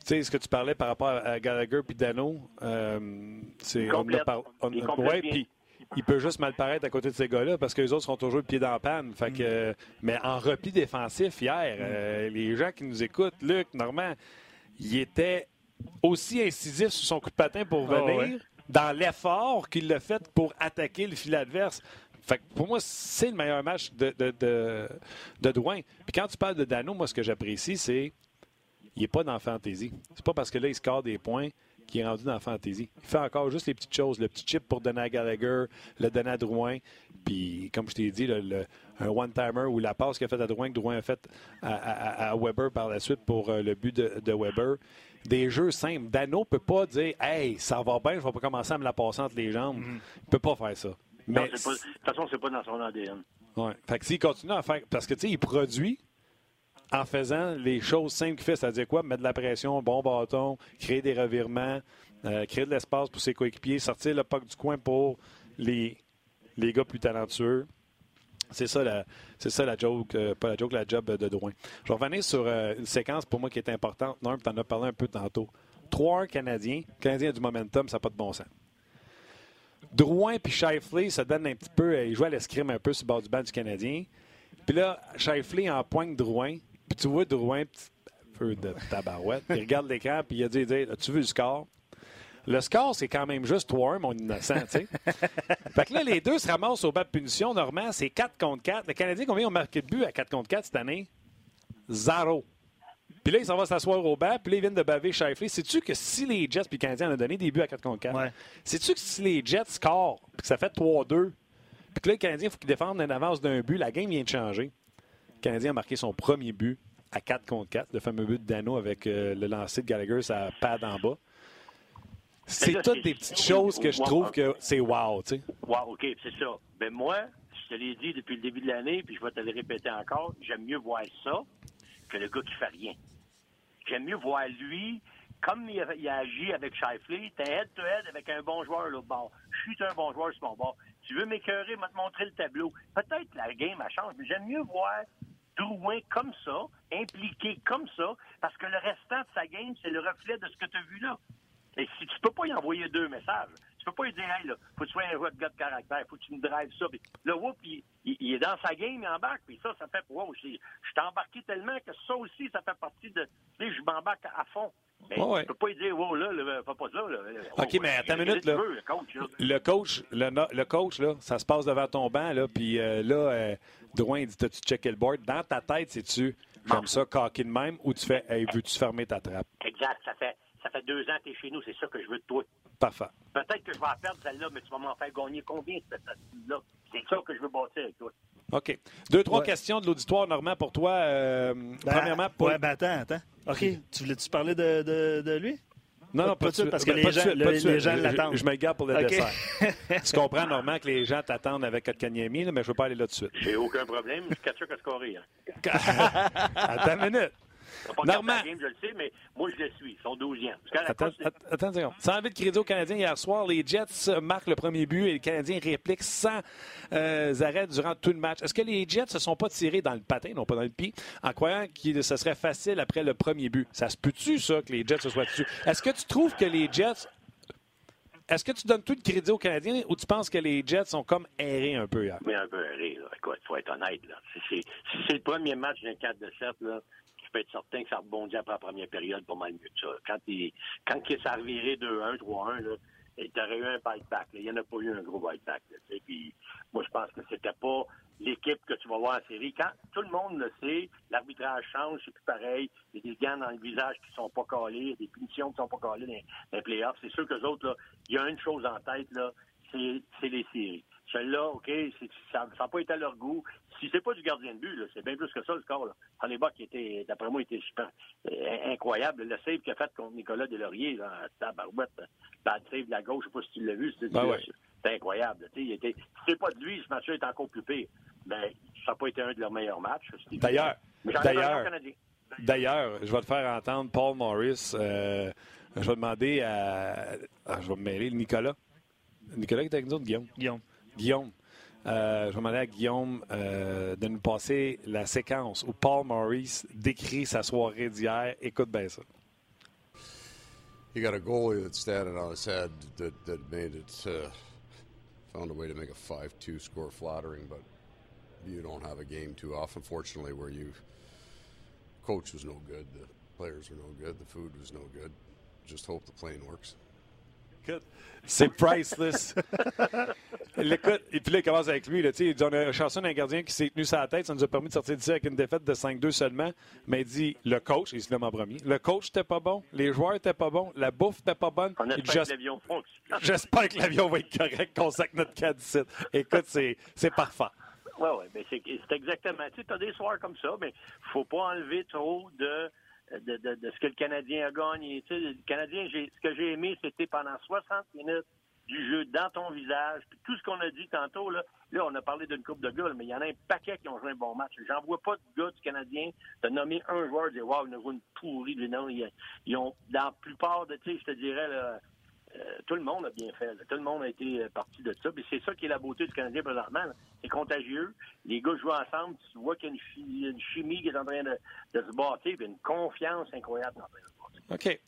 tu sais, ce que tu parlais par rapport à Gallagher puis Dano, euh, c'est... On a par, on, ouais, puis il peut juste mal paraître à côté de ces gars-là parce que les autres sont toujours le pied dans la panne. Fait que, mm. Mais en repli défensif, hier, mm. les gens qui nous écoutent, Luc, Normand, il était aussi incisif sur son coup de patin pour venir, oh, ouais. dans l'effort qu'il l'a fait pour attaquer le fil adverse. Fait que pour moi, c'est le meilleur match de, de, de, de Douin. Puis quand tu parles de Dano, moi, ce que j'apprécie, c'est il n'est pas dans la fantaisie. C'est pas parce que là, il score des points qu'il est rendu dans la fantaisie. Il fait encore juste les petites choses. Le petit chip pour donner à Gallagher, le donner à Drouin. Puis, comme je t'ai dit, le, le, un one-timer ou la passe qu'il a faite à Drouin, que Drouin a faite à, à, à, Weber par la suite pour euh, le but de, de Weber des jeux simples. Dano peut pas dire Hey, ça va bien, je vais pas commencer à me la passer entre les jambes. Mm -hmm. Il peut pas faire ça. Mais pas, de toute façon, c'est pas dans son ADN. Ouais. Fait que s'il continue à faire. Parce que tu sais, il produit en faisant les choses simples qu'il fait, c'est-à-dire quoi? Mettre de la pression, bon bâton, créer des revirements, euh, créer de l'espace pour ses coéquipiers, sortir le puck du coin pour les, les gars plus talentueux. C'est ça, la, c'est ça la joke, euh, pas la joke, la job de Drouin. Je vais revenir sur euh, une séquence pour moi qui est importante. Norm, tu en as parlé un peu tantôt. Trois Canadiens, Canadiens du momentum, ça n'a pas de bon sens. Drouin puis Shifley se donnent un petit peu, ils jouent à l'escrime un peu sur le bord du banc du Canadien. Puis là, Shifley en pointe Drouin, tu vois Drouin, petit peu de tabarouette, il regarde l'écran, puis il a dit, as-tu vu le score? Le score, c'est quand même juste 3-1, mon innocent, tu sais. fait que là, les deux se ramassent au bas de punition. Normand, c'est 4 contre 4. Les Canadiens, combien ont marqué de but à 4 contre 4 cette année? Zéro. Puis là, ils s'en vont s'asseoir au banc, puis là, ils viennent de baver Shifley. Sais-tu que si les Jets puis les Canadiens ont donné des buts à 4 contre 4, ouais. sais-tu que si les Jets scorent, puis que ça fait 3-2, puis que là, les Canadiens, il faut qu'ils défendent une avance d'un but, la game vient de changer. Le Canadien a marqué son premier but à 4 contre 4, le fameux but de Dano avec euh, le lancer de Gallagher, ça pad en bas. C'est toutes des petites choses que je trouve que c'est wow, tu sais. Wow, OK, c'est ça. Ben moi, je te l'ai dit depuis le début de l'année, puis je vais te le répéter encore, j'aime mieux voir ça que le gars qui fait rien. J'aime mieux voir lui, comme il a, il a agi avec Shifley, t'es head-to-head avec un bon joueur là bord. Je suis un bon joueur sur mon bord. Tu veux m'écœurer, va te montrer le tableau. Peut-être la game, elle change, mais j'aime mieux voir Drouin comme ça, impliqué comme ça, parce que le restant de sa game, c'est le reflet de ce que tu as vu là. Et si tu peux pas y envoyer deux messages, tu peux pas lui dire, hey, là, faut que tu sois un joueur de gars de caractère, faut que tu me drives ça. Puis là, whoop, il, il, est dans sa game, il embarque, puis ça, ça fait, wow, je suis embarqué tellement que ça aussi, ça fait partie de, tu sais, je m'embarque à fond. Mais oh, ouais. tu peux pas lui dire, wow, là, là fais pas ça, là. OK, oh, mais attends une minute, là. Veux, le coach, là. Le coach, le, le, coach, là, ça se passe devant ton banc, là, puis euh, là, euh, Drouin, il dit, t'as-tu checké le board? Dans ta tête, c'est-tu, j'aime ça, coquille de même, ou tu fais, hey, veux-tu fermer ta trappe? Exact, ça fait, ça fait deux ans que tu es chez nous, c'est ça que je veux de toi. Parfait. Peut-être que je vais en perdre celle-là, mais tu vas m'en faire gagner combien cette là C'est ça que je veux bâtir avec toi. OK. Deux, trois Ouais. questions de l'auditoire, Normand, pour toi. Euh, Ben, premièrement, pour... Ouais, ben attends, attends. OK, tu voulais-tu parler de, de, de lui? non, non, pas pas, de suite, parce que Ben, les gens- le- les Je- l'attendent. Je me garde pour le dessert. tu comprends, Normand, que les gens t'attendent avec Kotkaniemi, mais je ne veux pas aller là tout de suite. J'ai aucun problème. Kachuk a scoré. Hein. Attends une minute. Pas regardé la game, je le sais, mais moi, je le suis. Ils sont 12e. Parce qu'à la Attends, attends une seconde. Sans envie de crédit aux Canadiens hier soir, les Jets marquent le premier but et les Canadiens répliquent sans euh, arrêt durant tout le match. Est-ce que les Jets se sont pas tirés dans le patin, non pas dans le pied, en croyant que ce serait facile après le premier but? Ça se peut-tu, ça, que les Jets se soient dessus? Est-ce que tu trouves que les Jets. Est-ce que tu donnes tout le crédit aux Canadiens ou tu penses que les Jets sont comme errés un peu hier? Mais un peu rire, là. Écoute, faut être honnête, là. Si c'est, si c'est le premier match d'un 4 de 7, là, tu peux être certain que ça rebondit après la première période pas mal mieux que ça. Quand il, quand il s'est reviré 2-1, 3-1, là, il t'aurait eu un bite-back. Il n'y en a pas eu un gros bite-back, moi, je pense que c'était pas l'équipe que tu vas voir en série. Quand tout le monde le sait, l'arbitrage change, c'est plus pareil. Il y a des gants dans le visage qui sont pas a des punitions qui sont pas calées dans, les playoffs. C'est sûr que autres, là, il y a une chose en tête, là, c'est les séries. Celle-là, OK, ça n'a pas été à leur goût. Si c'est pas du gardien de but, c'est bien plus que ça, le score. Là. Honeybach, qui était, d'après moi, était super euh, incroyable. Le save qu'il a fait contre Nicolas Delaurier, là, à Barouette, bad save de la gauche, je sais pas si tu l'as vu, c'était Ben ouais. incroyable. Il était, si c'est pas de lui, ce match-là est encore plus pire. Mais ça n'a pas été un de leurs meilleurs matchs. D'ailleurs, d'ailleurs, je vais te faire entendre Paul Morris. euh, je vais demander à. ah, je vais me mêler, Nicolas. Nicolas qui est avec nous autres, Guillaume. Guillaume. Guillaume. Euh, je vais demander à Guillaume euh, de nous passer la séquence où Paul Morris décrit sa soirée d'hier. Écoute bien ça. You got a goalie that standing on his head that, that made it, uh, found a way to make a 5 2 score flattering, but you don't have a game too often, fortunately, where you. Coach was no good, the players were no good, the food was no good. Just hope the plane works. Écoute, c'est priceless. L'écoute, et puis là, il commence avec lui. Là, tu sais, il dit on a un chanceux d'un gardien qui s'est tenu sa tête. Ça nous a permis de sortir d'ici avec une défaite de 5-2 seulement. Mais il dit le coach, il se nomme en premier. Le coach n'était pas bon, les joueurs n'étaient pas bons, la bouffe n'était pas bonne. On Il dit, espère J'es- que l'avion fonctionne. J'espère que l'avion va être correct, qu'on sac notre cas d'ici. Écoute, c'est c'est parfait. Oui, oui, mais c'est exactement. Tu sais, as des soirs comme ça, mais faut pas enlever trop de, de, de, de ce que le Canadien a gagné. Tu sais, le Canadien, ce que j'ai aimé, c'était pendant 60 minutes du jeu dans ton visage. Puis tout ce qu'on a dit tantôt, là, là, on a parlé d'une coupe de gars, mais il y en a un paquet qui ont joué un bon match. J'en vois pas de gars du Canadien de nommer un joueur et dire Waouh, il a joué une pourrie. Non, ils, ils ont, dans la plupart de, tu sais, je te dirais, là, euh, tout le monde a bien fait. Tout le monde a été euh, parti de ça. Puis c'est ça qui est la beauté du Canadien présentement. C'est contagieux. Les gars jouent ensemble. Tu vois qu'il y a une, chi- une chimie qui est en train de, se bâtir. Puis une confiance incroyable en train de. OK.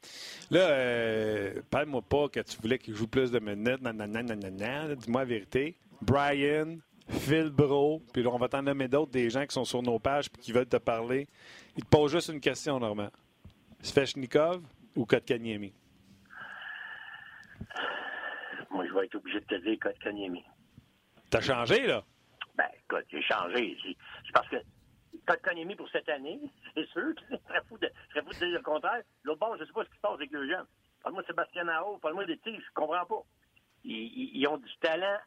Là, euh, parle-moi pas que tu voulais qu'il joue plus de minutes. Nanana, nanana. Dis-moi la vérité. Brian, Phil Bro, puis là, on va t'en nommer d'autres, des gens qui sont sur nos pages puis qui veulent te parler. Ils te posent juste une question, Normand. Svechnikov ou Kotkaniemi? Moi, je vais être obligé de te dire Kotkaniemi. T'as changé, là? Ben, écoute, j'ai changé. C'est c'est parce que Kotkaniemi pour cette année, c'est sûr. Je serais fou de, fou dire le contraire. L'autre bord, je sais pas ce qui se passe avec le jeune. Parle-moi de Sébastien Nao, parle-moi des tirs, je comprends pas. Ils, ont du talent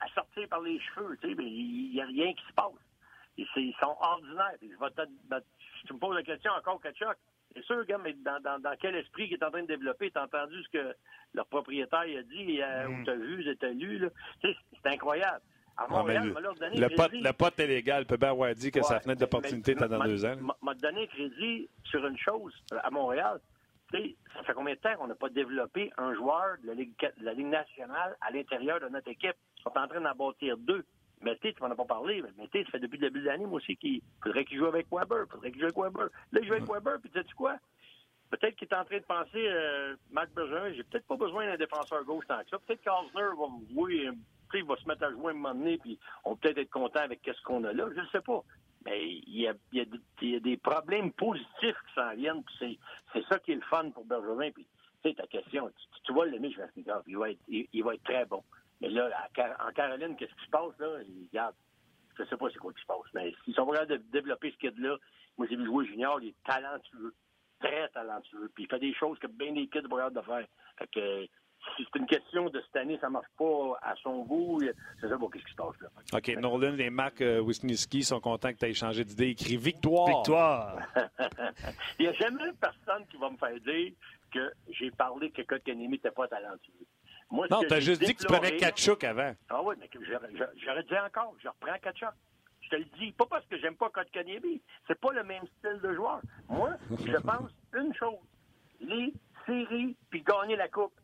à sortir par les cheveux, tu sais, mais il n'y a rien qui se passe. Ils sont ordinaires. Je vais te- si tu me poses la question encore, Kachuk, c'est sûr, gars, mais dans, dans, dans quel esprit qu'il est en train de développer? T'as entendu ce que leur propriétaire a dit, euh, ou t'as vu, t'as lu, c'est incroyable. À Ah, Montréal, le, donné le crédit. pote, le pote est légal. peut bien avoir dit que sa fenêtre d'opportunité était dans deux ans. m'a- donné crédit sur une chose à Montréal. Ça fait combien de temps qu'on n'a pas développé un joueur de la Ligue, de la Ligue nationale à l'intérieur de notre équipe? On est en train d'en bâtir deux. Mais tu sais, tu m'en as pas parlé, mais sais, ça fait depuis le début de l'année, moi aussi, qu'il faudrait qu'il joue avec Weber. faudrait qu'il joue avec Weber. Là, il joue avec Weber, puis tu sais quoi? Peut-être qu'il est en train de penser, euh, Marc Bergeron, j'ai peut-être pas besoin d'un défenseur gauche tant que ça. Peut-être qu'Osner va me jouer, euh, il va se mettre à jouer à un moment donné, puis on va peut-être être content avec ce qu'on a là. Je ne sais pas. Mais il y a, il y a des- il y a des problèmes positifs qui s'en viennent, puis c'est, c'est ça qui est le fun pour Bergeron. Puis, tu sais, ta question, tu, tu vas l'aimer, Schwarzenegger, il va être, il, il va être très bon. Mais là, en Caroline, qu'est-ce qui se passe, là? Regarde, je sais pas c'est quoi qui se passe. Mais s'ils sont vraiment de développer ce qu'il y a de là, moi j'ai vu jouer junior, il est talentueux. très talentueux. Puis il fait des choses que bien des kids vont de faire. Fait que si c'est une question de cette année, ça marche pas à son goût, c'est ça, bon, qu'est-ce qui se passe là? OK, Nolan et Marc euh, Wisniewski sont contents que tu aies changé d'idée. Écrit victoire. Victoire. il n'y a jamais personne qui va me faire dire que j'ai parlé que Kotkaniemi n'était pas talentueux. Moi, non, tu as juste dit que tu prenais Kachuk avant. Ah oui, mais j'aurais dit encore, je reprends Kachuk. Je te le dis, pas parce que j'aime pas Kotkaniemi. C'est pas le même style de joueur. Moi, je pense une chose. Les séries, puis gagner la Coupe.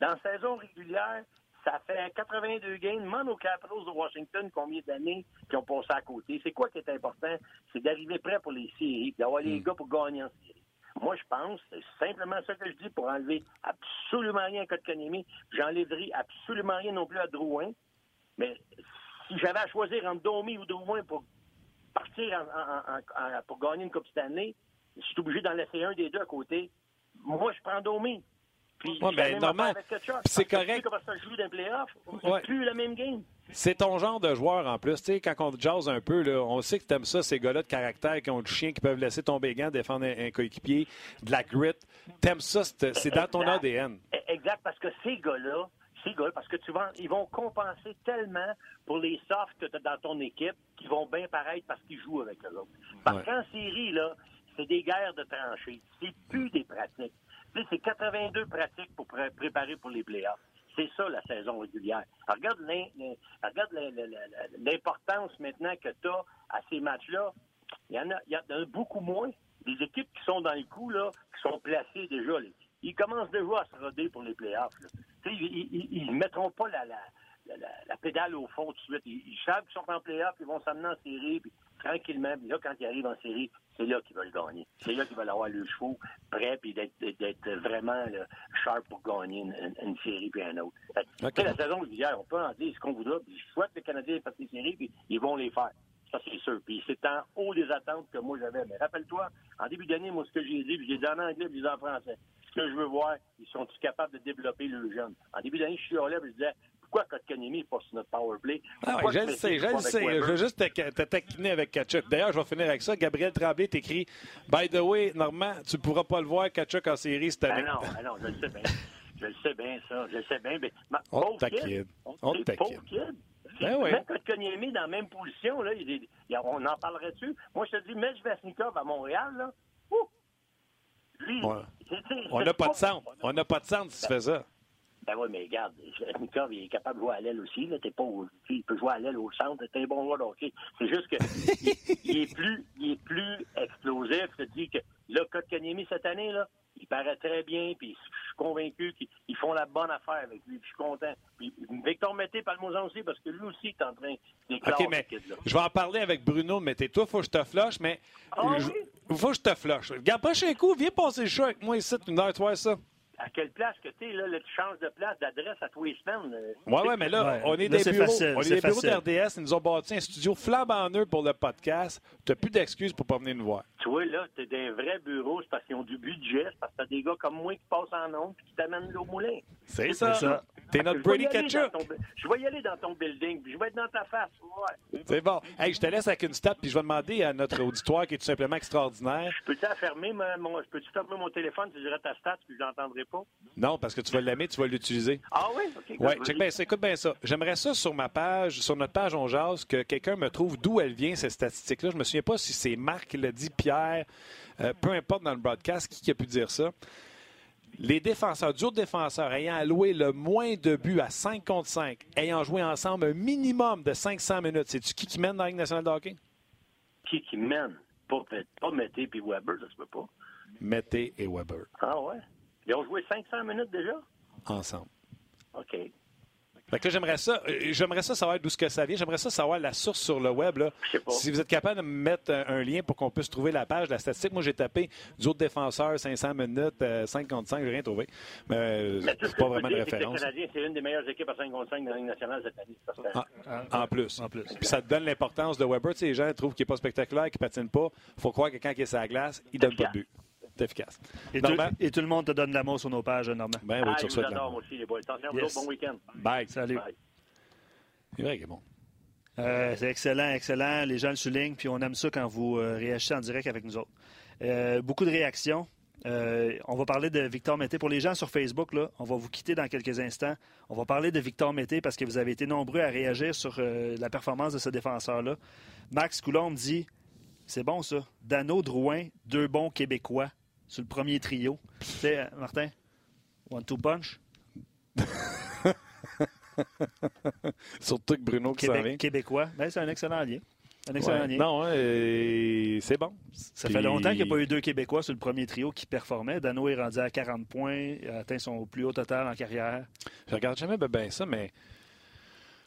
Dans la saison régulière, ça fait 82 games. Demande aux Capitals de Washington combien d'années qui ont passé à côté. C'est quoi qui est important? C'est d'arriver prêt pour les séries, d'avoir les hmm. gars pour gagner en série. Moi, je pense, c'est simplement ça que je dis pour enlever absolument rien à Kotkaniemi. J'enlèverai absolument rien non plus à Drouin. Mais si j'avais à choisir entre Domi ou Drouin pour partir pour gagner une Coupe Stanley, je suis obligé d'en laisser un des deux à côté. Moi, je prends Domi. Puis, ouais, ben, normal. C'est correct. Comment ça joue d'un playoff? C'est plus le même game. C'est ton genre de joueur en plus. Tu sais, quand on jase un peu, là, on sait que tu aimes ça, ces gars-là de caractère qui ont du chien, qui peuvent laisser tomber gants, défendre un, coéquipier, de la grit. T'aimes ça, c'est dans ton ADN. Exact, parce que ces gars-là, ces gars parce que tu vas, ils vont compenser tellement pour les softs que tu as dans ton équipe qu'ils vont bien paraître parce qu'ils jouent avec eux autres. Parce qu'en série, là, c'est des guerres de tranchées. C'est plus des pratiques c'est 82 pratiques pour préparer pour les playoffs. C'est ça, la saison régulière. regarde l'importance maintenant que tu as à ces matchs-là. Il y en a, il y a beaucoup moins. Les équipes qui sont dans le coup, là, qui sont placées déjà, ils commencent déjà à se roder pour les playoffs. Ils ne mettront pas la, la, pédale au fond tout de suite. Ils, savent qu'ils sont en playoff, ils vont s'amener en série, tranquillement, là, quand ils arrivent en série, c'est là qu'ils veulent gagner. C'est là qu'ils veulent avoir le chevaux prêt, puis d'être vraiment sharp pour gagner une, série puis un autre. Okay. La saison d'hier, on peut en dire ce qu'on voudra, puis je souhaite que les Canadiens fassent des séries, puis ils vont les faire. Ça, c'est sûr. Puis c'est en haut des attentes que moi j'avais. Mais rappelle-toi, en début d'année, moi, ce que j'ai dit, puis j'ai dit en anglais, puis j'ai dit en français. Ce que je veux voir, ils sont-ils capables de développer le jeune? En début d'année, je suis là, puis je disais, pourquoi Kotkaniemi n'est pas sur notre power play? Ah oui, je le sais, je le sais. Je veux juste te, taquiner avec Kachuk. D'ailleurs, je vais finir avec ça. Gabriel Tremblay t'écrit By the way, Normand, tu ne pourras pas le voir, Kachuk en série cette année. Ah non, ah non, je le sais bien. Je le sais bien, ça. Je le sais bien. Mais, on taquine. On taquine. Ben oui. Même Kotkaniemi dans la même position, là, il, on en parlerait-tu? Moi, je te dis, Mitch Vasnikov à Montréal, là, lui, on n'a pas, de centre. On n'a pas de centre si tu fais ça. Ben oui, mais regarde, Nikov, il est capable de jouer à l'aile aussi. Là. T'es pas il peut jouer à l'aile au centre. T'es un bon joueur de C'est juste que il, est plus, il est plus explosif. Je te dis que là, Kotkaniemi cette année, là, il paraît très bien, puis je suis convaincu qu'ils font la bonne affaire avec lui, puis je suis content. Puis Victor Mété, parle-moi aussi, parce que lui aussi est en train d'éclater. OK, mais je vais en parler avec Bruno Mété. Toi, il faut que je te flush, mais ah, il faut que je te flush. Regarde pas chez coup, viens passer le show avec moi ici une heure, tu vois ça à quelle place que tu es, là, tu changes de place, d'adresse à tous les semaines. Oui, euh, oui, mais là, on est des bureaux, on est, des bureaux d'RDS, ils nous ont bâti un studio flambant neuf pour le podcast. Tu n'as plus d'excuses pour pas venir nous voir. Tu vois, là, tu es des vrais bureaux, c'est parce qu'ils ont du budget, c'est parce que tu as des gars comme moi qui passent en ondes et qui t'amènent l'eau moulin. C'est ça. ça. T'es notre Brady Ketchup. Je vais y aller dans ton building, puis je vais être dans ta face. Ouais. C'est bon. Hey, je te laisse avec une stat, puis je vais demander à notre auditoire qui est tout simplement extraordinaire. Je peux-tu fermer mon, je peux fermer mon téléphone, tu dirais ta stat, puis je l'entendrai pas? Non, parce que tu vas l'aimer, tu vas l'utiliser. Ah oui? OK. Ouais, check bien écoute bien ça. J'aimerais ça sur ma page, sur notre page On Jase, que quelqu'un me trouve d'où elle vient, cette statistique-là. Je me souviens pas si c'est Marc qui l'a dit, Pierre, euh, peu importe dans le broadcast, qui a pu dire ça. Les défenseurs, de défenseurs ayant alloué le moins de buts à 5 contre 5, ayant joué ensemble un minimum de 500 minutes, c'est-tu qui qui mène dans la Ligue nationale de hockey? Qui qui mène? Pas, pas Mété et Weber, ça se peut pas. Mété et Weber. Ah ouais? Ils ont joué 500 minutes déjà? Ensemble. OK. Fait que j'aimerais ça, euh, j'aimerais ça savoir d'où ce que ça vient. J'aimerais ça savoir la source sur le web. Là. Si vous êtes capable de me mettre un, lien pour qu'on puisse trouver la page, la statistique. Moi, j'ai tapé du autre défenseur, 500 minutes, 5 contre 5, j'ai rien trouvé. Mais, euh, c'est pas vraiment de référence. c'est une des meilleures équipes à 5 contre 5 de la Ligue nationale cette année. Ah, en, plus. En plus. Puis ça te donne l'importance de Weber. Tu sais, les gens trouvent qu'il n'est pas spectaculaire, qu'il ne patine pas. Il faut croire que quand il est sur la glace, il ne donne pas de but efficace. Et tout, et tout, le monde te donne l'amour sur nos pages, Normand. Ben oui, ah, tu moi aussi, les boys. Attention, bon week-end. Bye. Salut. C'est vrai qu'il est bon. Euh, c'est excellent, excellent. Les gens le soulignent, puis on aime ça quand vous euh, réagissez en direct avec nous autres. Euh, beaucoup de réactions. Euh, on va parler de Victor Mété. Pour les gens sur Facebook, là, on va vous quitter dans quelques instants. On va parler de Victor Mété parce que vous avez été nombreux à réagir sur euh, la performance de ce défenseur-là. Max Coulombe dit c'est bon ça. Dano Drouin, deux bons Québécois sur le premier trio. Tu sais, Martin, one-two punch. Surtout que Bruno qui Québec-. Québécois. Ben, c'est un excellent lien. Un excellent Ouais. lien. Non, hein, c'est bon. Ça Puis- fait longtemps qu'il n'y a pas eu deux Québécois sur le premier trio qui performaient. Dano est rendu à 40 points, a atteint son plus haut total en carrière. Je regarde jamais ben, ben ça, mais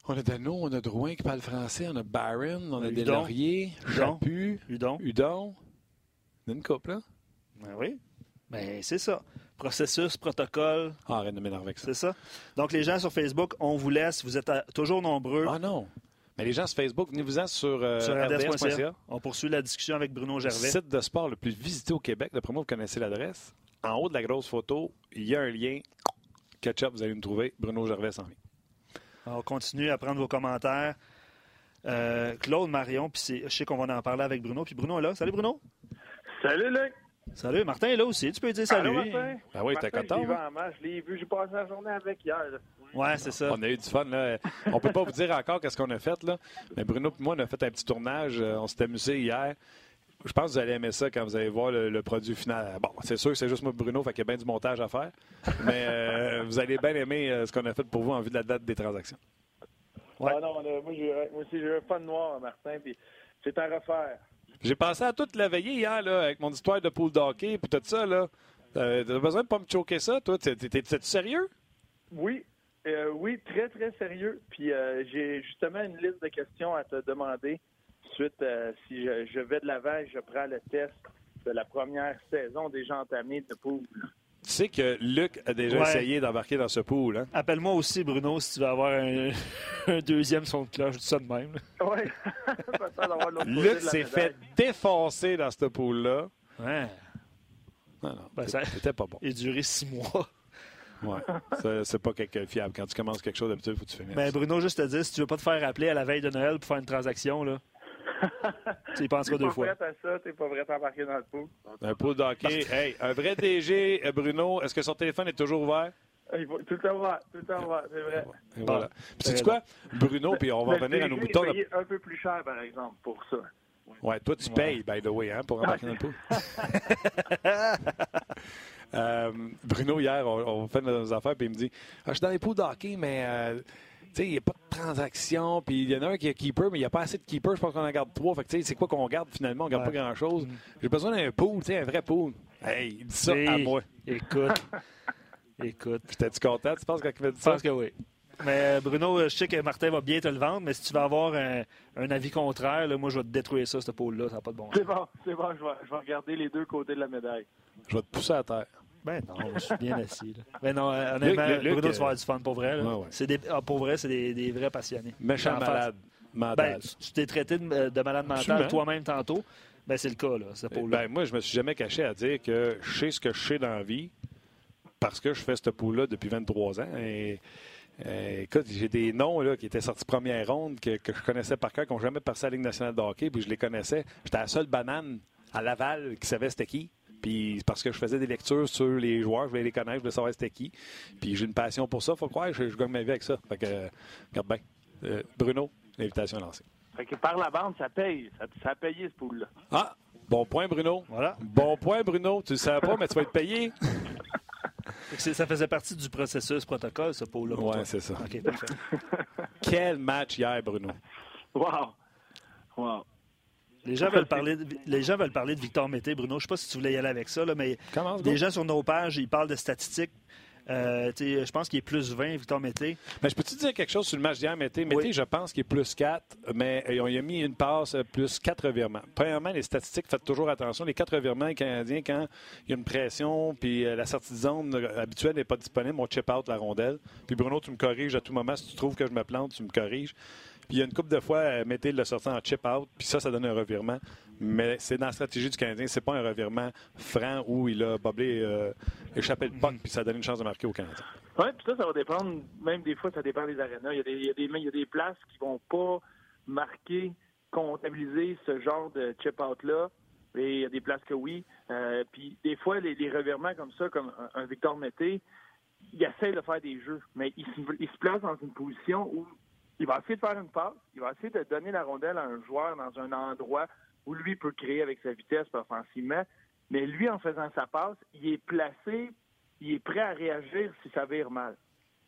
on a Dano, on a Drouin qui parle français, on a Barron, on a Hudon. Deslauriers, Hudon. Chaput, Udon. Udon. Il y en a une couple, là. Ben oui. Ben, c'est ça. Processus, protocole, Ah, arrête de m'énerver avec ça. c'est ça. Donc, les gens sur Facebook, on vous laisse. Vous êtes à- toujours nombreux Ah non. Mais les gens sur Facebook, venez-vous-en sur, euh, sur RDS.ca. RDS.ca. On poursuit la discussion avec Bruno Gervais. site de sport le plus visité au Québec. D'après moi, vous connaissez l'adresse. En haut de la grosse photo, il y a un lien. Ketchup, vous allez me trouver. Bruno Gervais s'en vient. On continue à prendre vos commentaires. Euh, Claude, Marion, puis c'est- je sais qu'on va en parler avec Bruno. Puis Bruno est là. Salut Bruno. Salut, Luc. Salut. Martin est là aussi. Tu peux dire salut. Allô, Martin? Ben oui, t'es content, Je l'ai vu hein? je l'ai vu. J'ai passé la journée avec hier. là. Ouais, c'est ça. On a eu du fun. Là. On peut pas vous dire encore qu'est-ce qu'on a fait. Là. Mais Bruno et moi, on a fait un petit tournage. Euh, On s'est amusé hier. Je pense que vous allez aimer ça quand vous allez voir le, le produit final. Bon, c'est sûr que c'est juste moi et Bruno, fait qu'il y a bien du montage à faire. Mais euh, vous allez bien aimer euh, ce qu'on a fait pour vous en vue de la date des transactions. Ouais. Ah non, on a- moi, j'ai- moi aussi, j'ai eu un fun noir, Martin, puis c'est à refaire. J'ai pensé à toute la veillée hier là, avec mon histoire de pool d'hockey et tout ça. Là. Euh, T'as besoin de pas me choquer ça, toi? T'es- sérieux? Oui, euh, oui, très, très sérieux. Puis euh, j'ai justement une liste de questions à te demander. Suite, euh, si je, je vais de l'avant je prends le test de la première saison déjà entamée de pool. Tu sais que Luc a déjà Ouais. essayé d'embarquer dans ce pool. Hein? Appelle-moi aussi, Bruno, si tu veux avoir un, un deuxième son de cloche. Je dis ça de même. Oui, Luc s'est fait défoncer dans ce pool-là. Ouais. Non, non, Ben, ça- c'était pas bon. Il a duré six mois. Ouais. C'est pas quelque fiable. Quand tu commences quelque chose d'habitude, il faut que tu finisses. Ben, Bruno, juste te dire, si tu veux pas te faire appeler à la veille de Noël pour faire une transaction, là, tu y penseras T'es deux pas fois. prêt à ça, t'es pas prêt à embarquer dans le pool. un pool d'hockey. Hey, un vrai DG, euh, Bruno, est-ce que son téléphone est toujours ouvert? Il faut tout le temps voir, tout le temps voir, c'est vrai. Et voilà. Puis, sais-tu quoi? Bruno, puis on va revenir à nos boutons. payé un peu plus cher, par exemple, pour ça. Ouais, toi, tu payes, by the way, hein, pour embarquer dans le pool. Euh, Bruno, hier, on, on fait nos affaires, puis il me dit ah, Je suis dans les poules d'hockey, mais euh, sais, il n'y a pas de transaction. Puis il y en a un qui est keeper, mais il n'y a pas assez de keeper. Je pense qu'on en garde trois. Fait que tu sais, c'est quoi qu'on garde finalement? On garde Ouais. pas grand-chose. J'ai besoin d'un pool, tu sais, un vrai pool. Hey, il dit ça à moi. Écoute. Écoute. J'étais-tu content, tu penses, quand il m'a dit Je ça? pense que oui. Mais euh, Bruno, euh, je sais que Martin va bien te le vendre, mais si tu veux avoir un, un avis contraire, là, moi, je vais te détruire ça, ce pôle-là. Ça n'a pas de bon sens. C'est bon, c'est bon, je vais, je vais regarder les deux côtés de la médaille. Je vais te pousser à terre. Ben non, je suis bien assis. Là. Ben non, euh, honnêtement, Luc, Luc, Bruno, euh, tu vas avoir du fun pour vrai. là. ouais, ouais. C'est des, ah, pour vrai, c'est des, des vrais passionnés. Méchant malade. Ben, Mental. tu t'es traité de, de malade mental toi-même tantôt. Ben, c'est le cas, là, ce. Ben, moi, je me suis jamais caché à dire que je sais ce que je sais dans la vie parce que je fais ce pool-là depuis 23 ans. Et, euh, écoute, j'ai des noms là, qui étaient sortis première ronde que, que je connaissais par cœur, qui n'ont jamais passé à la Ligue nationale de hockey, puis je les connaissais. J'étais la seule banane à Laval qui savait c'était qui. Puis c'est parce que je faisais des lectures sur les joueurs, je voulais les connaître, je voulais savoir c'était qui. Puis j'ai une passion pour ça, faut croire, je, je gagne ma vie avec ça. Fait que, euh, regarde bien. Euh, Bruno, l'invitation est lancée. Fait que par la bande, ça paye. Ça, ça a payé ce pool-là. Ah, bon point, Bruno. Voilà. Bon point, Bruno. Tu le savais pas, mais tu vas être payé. Ça faisait partie du processus protocole, ce pôle-là. toi. c'est ça. OK, parfait. Quel match hier, Bruno. Wow! Wow! Les gens, veulent parler de, les gens veulent parler de Victor Mété, Bruno. Je ne sais pas si tu voulais y aller avec ça, là, mais Commence, des gens sur nos pages, ils parlent de statistiques. Euh, je pense qu'il est plus 20, Victor Mété. Mais je peux-tu dire quelque chose sur le match d'hier, Mété? Mété, Oui. je pense qu'il est plus 4, mais euh, on y a mis une passe euh, plus 4 revirements. Premièrement, les statistiques, faites toujours attention. Les 4 revirements les Canadiens, quand il y a une pression, puis euh, la sortie de zone euh, habituelle n'est pas disponible, on chip out la rondelle. Puis Bruno, tu me corriges à tout moment. Si tu trouves que je me plante, tu me corriges. Puis il y a une couple de fois, euh, Mété l'a sorti en chip out, puis ça, ça donne un revirement. Mais c'est dans la stratégie du Canadien, c'est pas un revirement franc où il a boblé, euh, échappé le puck, puis ça donne une chance de marquer au Canadien. Oui, puis ça, ça va dépendre, même des fois, ça dépend des arénas. Il y a des, il y a des, il y a des places qui vont pas marquer, comptabiliser ce genre de chip-out-là Et il y a des places que oui. Euh, puis des fois, les, revirements comme ça, comme un, Victor Mété, il essaie de faire des jeux, mais il, il, se place dans une position où il va essayer de faire une passe, il va essayer de donner la rondelle à un joueur dans un endroit où lui peut créer avec sa vitesse offensivement. Mais lui, en faisant sa passe, il est placé, il est prêt à réagir si ça vire mal.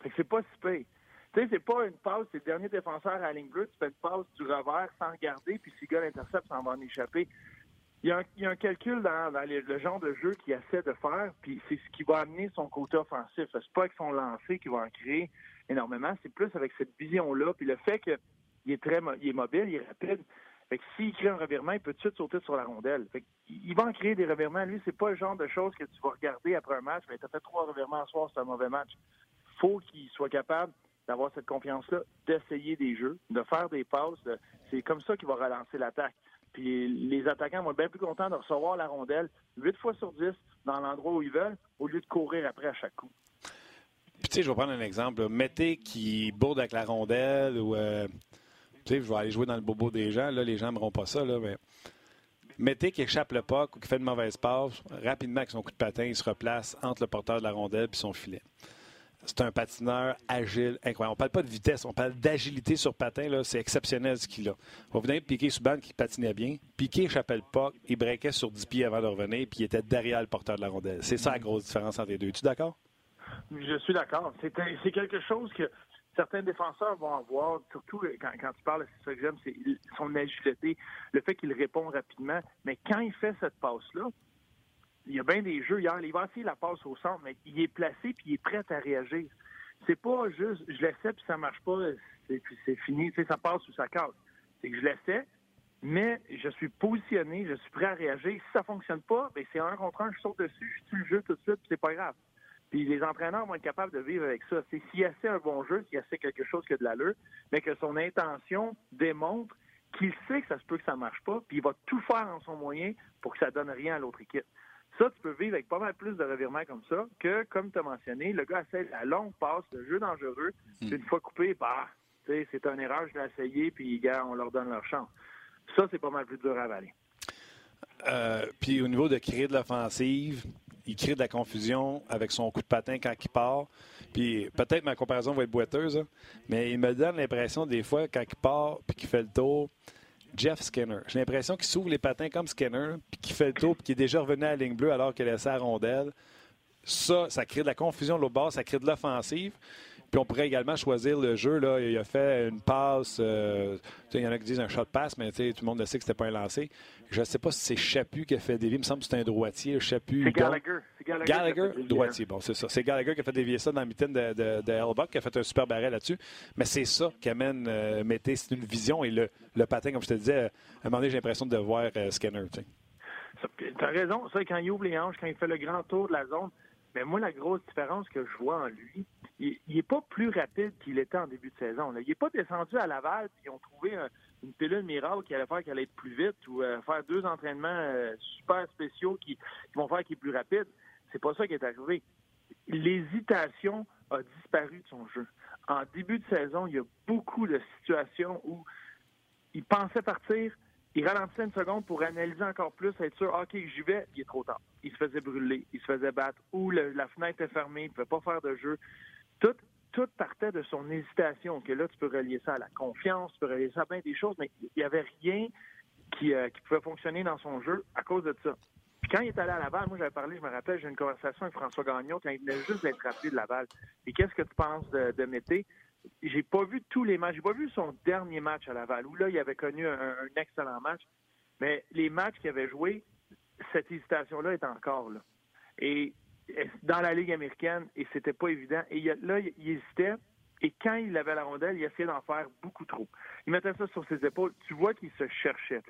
Fait que c'est pas si pire. Tu sais, c'est pas une passe, c'est le dernier défenseur à la ligne bleue, tu fais une passe du revers sans regarder, puis si le gars l'intercepte, ça va en échapper. Il y, a un, calcul dans, le genre de jeu qu'il essaie de faire, puis c'est ce qui va amener son côté offensif. C'est pas avec son lancer qu'il va en créer énormément, c'est plus avec cette vision-là, puis le fait qu'il est très il est mobile, il est rapide. Fait que s'il crée un revirement, il peut tout de suite sauter sur la rondelle. Fait il va en créer des revirements. Lui, c'est pas le genre de choses que tu vas regarder après un match. Mais tu as fait trois revirements en soir, c'est un mauvais match. faut qu'il soit capable d'avoir cette confiance-là, d'essayer des jeux, de faire des passes. C'est comme ça qu'il va relancer l'attaque. Puis les attaquants vont être bien plus contents de recevoir la rondelle 8 fois sur 10 dans l'endroit où ils veulent, au lieu de courir après à chaque coup. Puis tu sais, je vais prendre un exemple. Mettez qui bourde avec la rondelle ou euh, tu sais, je vais aller jouer dans le bobo des gens. Là, les gens n'aimeront pas ça, mais mettez qui échappe le puck ou qui fait une mauvaise passe, rapidement avec son coup de patin, il se replace entre le porteur de la rondelle et son filet. C'est un patineur agile, incroyable. On ne parle pas de vitesse, on parle d'agilité sur patin. C'est exceptionnel ce qu'il a. On va venir Piqué Subban qui patinait bien. Piqué échappait le puck, il breakait sur 10 pieds avant de revenir, puis il était derrière le porteur de la rondelle. C'est ça la grosse différence entre les deux. Es-tu d'accord? Je suis d'accord. C'est quelque chose que certains défenseurs vont avoir, surtout quand, tu parles, c'est ça que j'aime, c'est son agilité, le fait qu'il répond rapidement. Mais quand il fait cette passe-là, il y a bien des jeux hier, il va essayer la passe au centre, mais il est placé puis il est prêt à réagir. C'est pas juste je l'essaie puis ça marche pas, puis c'est fini, ça passe ou ça casse. C'est que je l'essaie, mais je suis positionné, je suis prêt à réagir. Si ça fonctionne pas, ben c'est un contre un, je saute dessus, je tue le jeu tout de suite, c'est pas grave. Puis les entraîneurs vont être capables de vivre avec ça. C'est s'il essaie un bon jeu, s'il essaie quelque chose qui a de l'allure, mais que son intention démontre qu'il sait que ça se peut que ça marche pas, puis il va tout faire en son moyen pour que ça donne rien à l'autre équipe. Ça, tu peux vivre avec pas mal plus de revirements comme ça que, comme tu as mentionné, le gars essaie la longue passe, le jeu dangereux, puis hmm. une fois coupé, bah, c'est une erreur, je l'ai essayé, puis gars, on leur donne leur chance. Ça, c'est pas mal plus dur à avaler. Euh, puis au niveau de créer de l'offensive, il crée de la confusion avec son coup de patin quand il part. Puis peut-être ma comparaison va être boiteuse, hein, mais il me donne l'impression des fois quand il part puis qu'il fait le tour. Jeff Skinner. J'ai l'impression qu'il s'ouvre les patins comme Skinner, puis qu'il fait le tour, puis qu'il est déjà revenu à la ligne bleue alors qu'il laissé la rondelle. Ça, ça crée de la confusion au bas, ça crée de l'offensive. Puis on pourrait également choisir le jeu. Là. Il a fait une passe. Euh, il y en a qui disent un shot pass, mais tout le monde le sait que c'était pas un lancé. Je ne sais pas si c'est Chaput qui a fait dévier. Il me semble que c'est un droitier. Chaput. C'est Gallagher. Gallagher, Gallagher droitier. Bon, c'est ça. C'est Gallagher qui a fait dévier ça dans la mitaine de, de, de qui a fait un super barrel là-dessus. Mais c'est ça qu'amène euh, Mété. C'est une vision. Et le, le, patin, comme je te disais, à un moment donné, j'ai l'impression de voir euh, Scanner. Tu as raison. Ça, quand il ouvre les hanches, quand il fait le grand tour de la zone, mais moi, la grosse différence que je vois en lui, il n'est pas plus rapide qu'il était en début de saison. Il n'est pas descendu à Laval et ils ont trouvé une pilule miracle qui allait faire qu'il allait être plus vite ou euh, faire deux entraînements euh, super spéciaux qui, vont faire qu'il est plus rapide. C'est pas ça qui est arrivé. L'hésitation a disparu de son jeu. En début de saison, il y a beaucoup de situations où il pensait partir, il ralentissait une seconde pour analyser encore plus, être sûr, OK, j'y vais, il est trop tard. Il se faisait brûler, il se faisait battre, ou la fenêtre est fermée, il ne pouvait pas faire de jeu. Tout, tout partait de son hésitation, que là, tu peux relier ça à la confiance, tu peux relier ça à bien des choses, mais il n'y avait rien qui, euh, qui, pouvait fonctionner dans son jeu à cause de ça. Puis quand il est allé à Laval, moi j'avais parlé, je me rappelle, j'ai eu une conversation avec François Gagnon quand il venait juste d'être rappelé de Laval. Et qu'est-ce que tu penses de, de Mété? J'ai pas vu tous les matchs. J'ai pas vu son dernier match à Laval, où là, il avait connu un, excellent match. Mais les matchs qu'il avait joués, cette hésitation-là est encore là. Et dans la Ligue américaine, et c'était pas évident. Et là, il hésitait. Et quand il avait la rondelle, il essayait d'en faire beaucoup trop. Il mettait ça sur ses épaules. Tu vois qu'il se cherchait.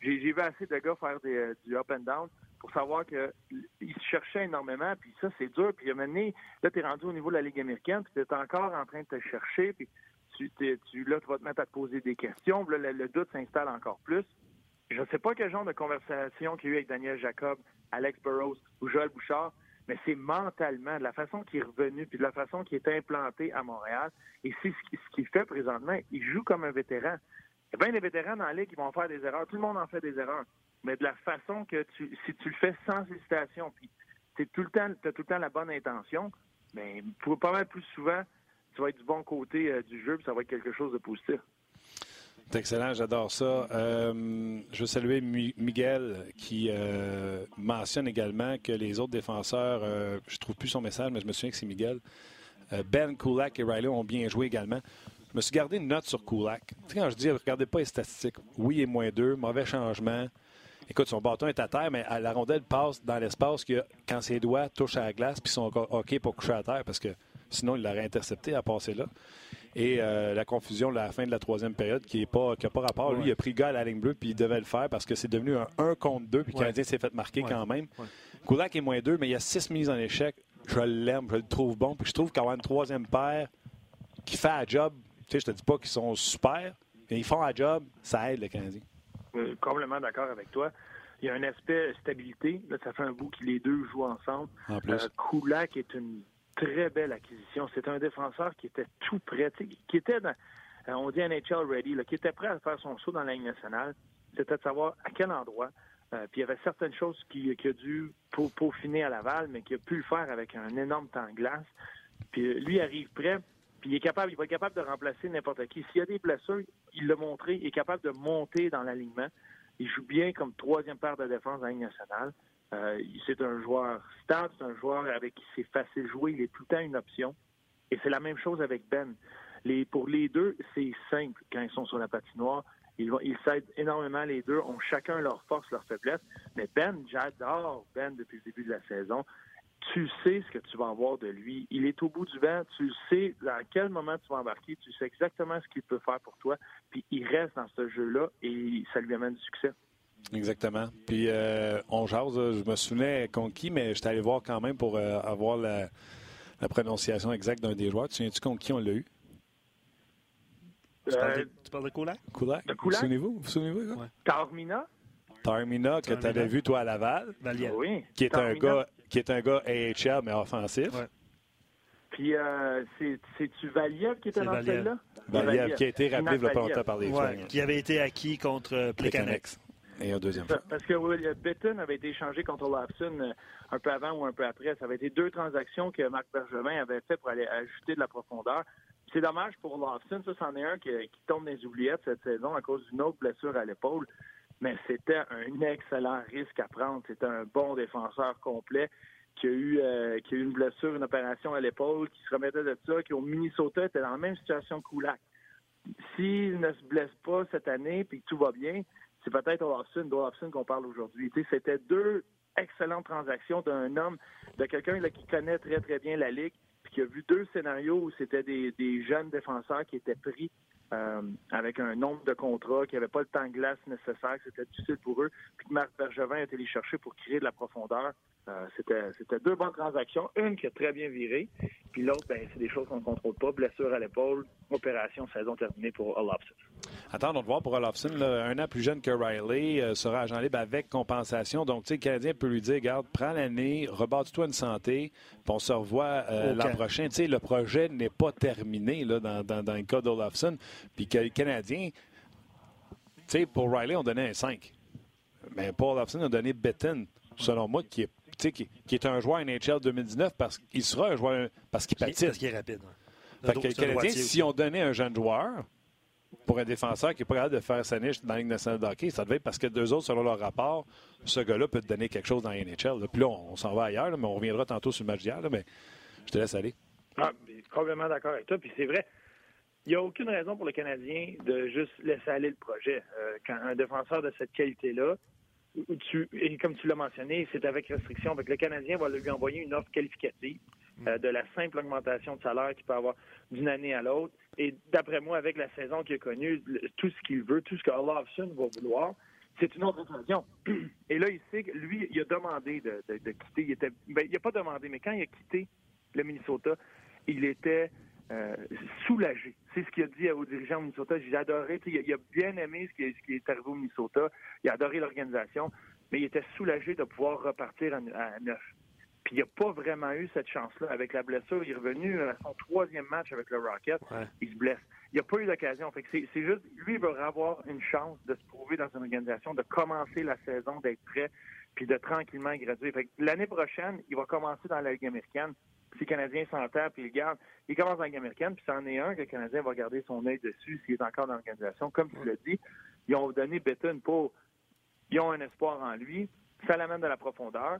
J'ai vu assez de gars faire des, du up and down pour savoir qu'il se cherchait énormément, puis ça, c'est dur. Puis à un moment donné, là, tu es rendu au niveau de la Ligue américaine, puis tu es encore en train de te chercher, puis tu, tu, là, tu vas te mettre à te poser des questions, puis là, le, doute s'installe encore plus. Je ne sais pas quel genre de conversation qu'il y a eu avec Daniel Jacob, Alex Burrows ou Joël Bouchard, mais c'est mentalement, de la façon qu'il est revenu, puis de la façon qu'il est implanté à Montréal. Et c'est ce qu'il fait présentement. Il joue comme un vétéran. Il bien des vétérans dans la Ligue vont faire des erreurs. Tout le monde en fait des erreurs. mais de la façon que tu, si tu le fais sans hésitation, puis tu tout le temps, as tout le temps la bonne intention, mais pour pas mal plus souvent, tu vas être du bon côté euh, du jeu, puis ça va être quelque chose de positif. C'est excellent, j'adore ça. Euh, je veux saluer Miguel qui euh, mentionne également que les autres défenseurs, je ne trouve plus son message, mais je me souviens que c'est Miguel. ben Kulak et Riley ont bien joué également. Je me suis gardé une note sur Kulak. Tu sais, quand je dis, regardez pas les statistiques, oui, il est moins deux, mauvais changement. Écoute, son bâton est à terre, mais la rondelle passe dans l'espace quand ses doigts touchent à la glace, puis sont OK pour coucher à terre, parce que sinon, il l'aurait intercepté à passer là. Et euh, la confusion de la fin de la troisième période qui n'a pas, pas rapport. Lui, il a pris le gars à la ligne bleue, puis il devait le faire parce que c'est devenu un 1 contre 2, puis le Canadien s'est fait marquer quand même. Kulak est moins 2, mais il y a 6 mises en échec. Je l'aime, je le trouve bon. Puis je trouve qu'avoir une troisième paire qui fait un job, tu sais, je te dis pas qu'ils sont super, mais ils font un job, ça aide le Canadien. Euh, complètement d'accord avec toi. Il y a un aspect stabilité. Là, ça fait un bout que les deux jouent ensemble. En plus. Euh, est une très belle acquisition. C'est un défenseur qui était tout prêt, qui était dans, euh, on dit NHL ready, qui était prêt à faire son saut dans la Ligue nationale. C'était de savoir à quel endroit. Euh, puis il y avait certaines choses qui, qui a dû peaufiner à Laval, mais qui a pu le faire avec un énorme temps de glace. Puis lui arrive prêt, puis il est capable, il va être capable de remplacer n'importe qui. S'il y a des blessures, il l'a montré, il est capable de monter dans l'alignement. Il joue bien comme troisième paire de défense dans la Ligue nationale. Euh, c'est un joueur stable, c'est un joueur avec qui c'est facile de jouer, il est tout le temps une option. Et c'est la même chose avec Ben. Pour les deux, c'est simple quand ils sont sur la patinoire. Ils, ils s'aident énormément les deux, ont chacun leur force, leur faiblesse. Mais Ben, j'adore Ben depuis le début de la saison tu sais ce que tu vas avoir de lui. Il est au bout du vent, tu sais dans quel moment tu vas embarquer, tu sais exactement ce qu'il peut faire pour toi, puis il reste dans ce jeu-là et ça lui amène du succès. Exactement. Puis euh, on jase, je me souvenais contre qui, mais j'étais allé voir quand même pour euh, avoir la, prononciation exacte d'un des joueurs. Tu souviens-tu contre qui on l'a eu? Tu, parles de, tu parles de. Vous souvenez-vous? Vous souvenez-vous? Ouais. Tarmina? Tarmina, que tu avais vu, toi, à Laval. Oui. Qui est un gars qui est un gars AHL, mais offensif. Puis, euh, c'est-tu Valiev qui était dans celle-là? Valiev, qui a été rappelé il pas longtemps par les ouais, Qui avait été acquis contre euh, Plekanex. Et un deuxième fois. Parce que oui, Betton avait été échangé contre Olafson euh, un peu avant ou un peu après. Ça avait été deux transactions que Marc Bergevin avait fait pour aller ajouter de la profondeur. C'est dommage pour Olafson. Ça, c'en est un qui, qui tombe dans les oubliettes cette saison à cause d'une autre blessure à l'épaule mais c'était un excellent risque à prendre. C'était un bon défenseur complet qui a eu euh, qui a eu une blessure, une opération à l'épaule, qui se remettait de ça, qui au Minnesota était dans la même situation que Kulak. S'il ne se blesse pas cette année puis que tout va bien, c'est peut-être Olafson, d'Olafson qu'on parle aujourd'hui. C'était deux excellentes transactions d'un homme, de quelqu'un qui connaît très très bien la ligue, puis qui a vu deux scénarios où c'était des, des jeunes défenseurs qui étaient pris euh, avec un nombre de contrats, qui n'avaient pas le temps de glace nécessaire, que c'était difficile pour eux, puis que Marc Bergevin a été les chercher pour créer de la profondeur. Euh, c'était deux bonnes transactions. Une qui a très bien viré, puis l'autre, ben, c'est des choses qu'on ne contrôle pas. Blessure à l'épaule, opération, saison terminée pour Olofsson. Attendons de voir pour Olofsson. un an plus jeune que Riley euh, sera agent libre avec compensation. Donc, tu sais, le Canadien peut lui dire, garde, prends l'année, rebâtis-toi une santé, puis on se revoit l'an prochain. Tu sais, le projet n'est pas terminé là, dans, dans, dans le cas d'Olofsson. Puis que les Canadiens, tu sais, pour Riley, on donnait un 5. Mais Paul Hobson a donné Betton, selon moi, qui est, qui, est un joueur NHL 2019 parce qu'il sera un joueur parce qu'il patine. Parce qu'il est rapide. Fait que les Canadiens, si on donnait un jeune joueur pour un défenseur qui n'est pas capable de faire sa niche dans la Ligue nationale de hockey, ça devait être parce que deux autres, selon leur rapport, ce gars-là peut te donner quelque chose dans la NHL. Puis là, on, s'en va ailleurs, mais on reviendra tantôt sur le match d'hier. Mais je te laisse aller. Ah, complètement d'accord avec toi. Puis c'est vrai, il n'y a aucune raison pour le Canadien de juste laisser aller le projet. Euh, quand un défenseur de cette qualité-là, tu, et comme tu l'as mentionné, c'est avec restriction. Le Canadien va lui envoyer une offre qualificative euh, de la simple augmentation de salaire qu'il peut avoir d'une année à l'autre. Et d'après moi, avec la saison qu'il a connue, tout ce qu'il veut, tout ce que Olafson va vouloir, c'est une autre occasion. Et là, il sait que lui, il a demandé de, quitter. Il était, ben, il n'a pas demandé, mais quand il a quitté le Minnesota, il était euh, soulagé. C'est ce qu'il a dit aux dirigeants au Minnesota. J'ai adoré, il a, bien aimé ce qui, ce qui, est arrivé au Minnesota. Il a adoré l'organisation, mais il était soulagé de pouvoir repartir à, neuf. Puis il n'a pas vraiment eu cette chance-là. Avec la blessure, il est revenu à son troisième match avec le Rocket. Il se blesse. Il n'a pas eu d'occasion. Fait que c'est juste, lui, il va avoir une chance de se prouver dans une organisation, de commencer la saison, d'être prêt, puis de tranquillement graduer. Fait que l'année prochaine, il va commencer dans la Ligue américaine. Si le Canadien s'entend puis il garde, il commence dans la Ligue américaine, puis c'en est un que le Canadien va garder son œil dessus s'il est encore dans l'organisation. Comme tu l'as dit, ils ont donné Betton pour. Ils ont un espoir en lui. Ça l'amène de la profondeur.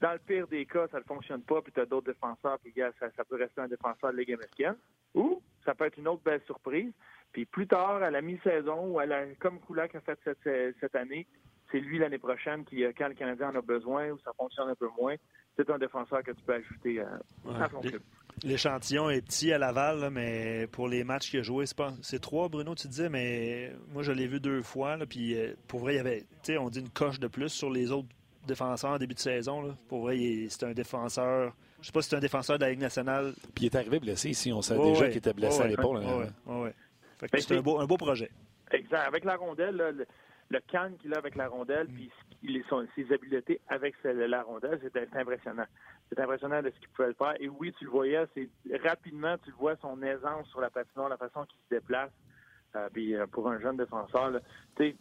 Dans le pire des cas, ça ne fonctionne pas, puis tu as d'autres défenseurs, puis ça, ça peut rester un défenseur de Ligue américaine. Ou ça peut être une autre belle surprise. Puis plus tard, à la mi-saison, ou à la, comme Koulak a fait cette, cette année, c'est lui l'année prochaine qui, quand le Canadien en a besoin ou ça fonctionne un peu moins, c'est un défenseur que tu peux ajouter à, ton club. L'échantillon est petit à Laval, mais pour les matchs qu'il a joué, c'est pas c'est trois, Bruno, tu disais, mais moi je l'ai vu deux fois. puis euh, pour vrai, il y avait, on dit une coche de plus sur les autres défenseur en début de saison. Pour vrai, c'est un défenseur. Je sais pas si c'est un défenseur de la Ligue nationale. Puis il est arrivé blessé ici. On savait déjà qu'il était blessé à l'épaule. Oui, c'est un beau, un beau projet. Exact. Avec la rondelle, le, le calme qu'il a avec la rondelle, mm. puis ses habiletés avec la rondelle, c'est impressionnant. C'est impressionnant de ce qu'il pouvait faire. Et oui, tu le voyais, c'est rapidement, tu le vois, son aisance sur la patinoire, la façon qu'il se déplace. Euh, puis euh, pour un jeune défenseur, c'est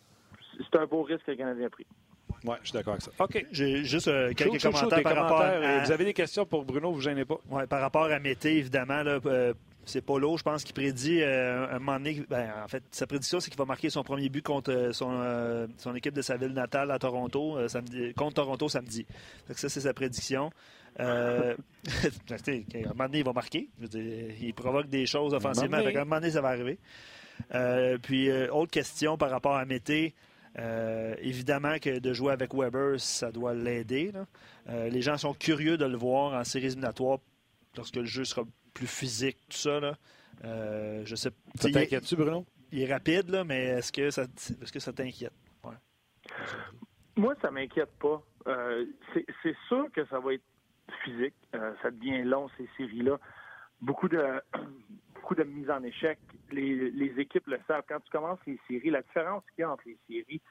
un beau risque que le Canadien a pris. Oui, je suis d'accord avec ça. OK. J'ai juste euh, quelques commentaires par rapport à... Vous avez des questions pour Bruno, vous gênez pas? Oui, par rapport à Mété, évidemment, là, euh, c'est Polo, je pense, qui prédit euh, un moment donné. Ben, en fait, sa prédiction, c'est qu'il va marquer son premier but contre son, son équipe de sa ville natale à Toronto, samedi, contre Toronto samedi. Donc, ça, c'est sa prédiction. Euh, à un moment donné, il va marquer. il provoque des choses offensivement. À un moment donné, ça va arriver. puis, autre question par rapport à Mété. Euh, évidemment que de jouer avec Weber, ça doit l'aider. Euh, les gens sont curieux de le voir en séries éliminatoires lorsque le jeu sera plus physique, tout ça. Là. Euh, je sais. Ça t'inquiète-tu, Bruno? Il est rapide, là, mais est-ce que ça, est-ce que ça t'inquiète? Moi, ça m'inquiète pas. c'est sûr que ça va être physique. ça devient long, ces séries-là. Beaucoup de beaucoup de mise en échec. Les, équipes le savent. Quand tu commences les séries, la différence qu'il y a entre les séries,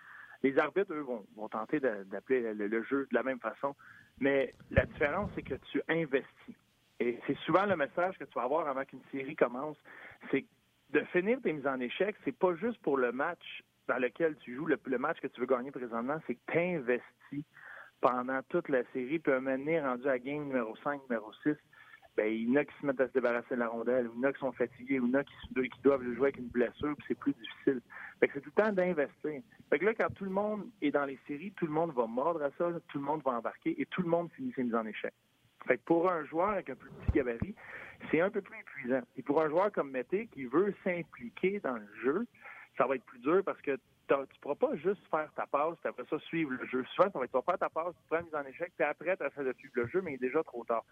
les arbitres, eux, vont, tenter d'appeler le, jeu de la même façon. Mais la différence, c'est que tu investis. Et c'est souvent le message que tu vas avoir avant qu'une série commence. C'est de finir tes mises en échec, c'est pas juste pour le match dans lequel tu joues, le, match que tu veux gagner présentement, c'est que tu investis pendant toute la série. Puis un moment rendu à game numéro 5, numéro 6, ben, il y en a qui se mettent à se débarrasser de la rondelle, il y en a qui sont fatigués, il y en a qui, doivent jouer avec une blessure, puis c'est plus difficile. Fait que c'est tout le temps d'investir. Fait que là, quand tout le monde est dans les séries, tout le monde va mordre à ça, tout le monde va embarquer et tout le monde finit ses mises en échec. Fait que pour un joueur avec un plus petit gabarit, c'est un peu plus épuisant. Et pour un joueur comme Mété qui veut s'impliquer dans le jeu, ça va être plus dur parce que tu ne pourras pas juste faire ta passe, puis après ça, suivre le jeu. Souvent, tu vas faire ta passe, tu prends la mise en échec, puis après, tu essaies de suivre le jeu, mais il est déjà trop tard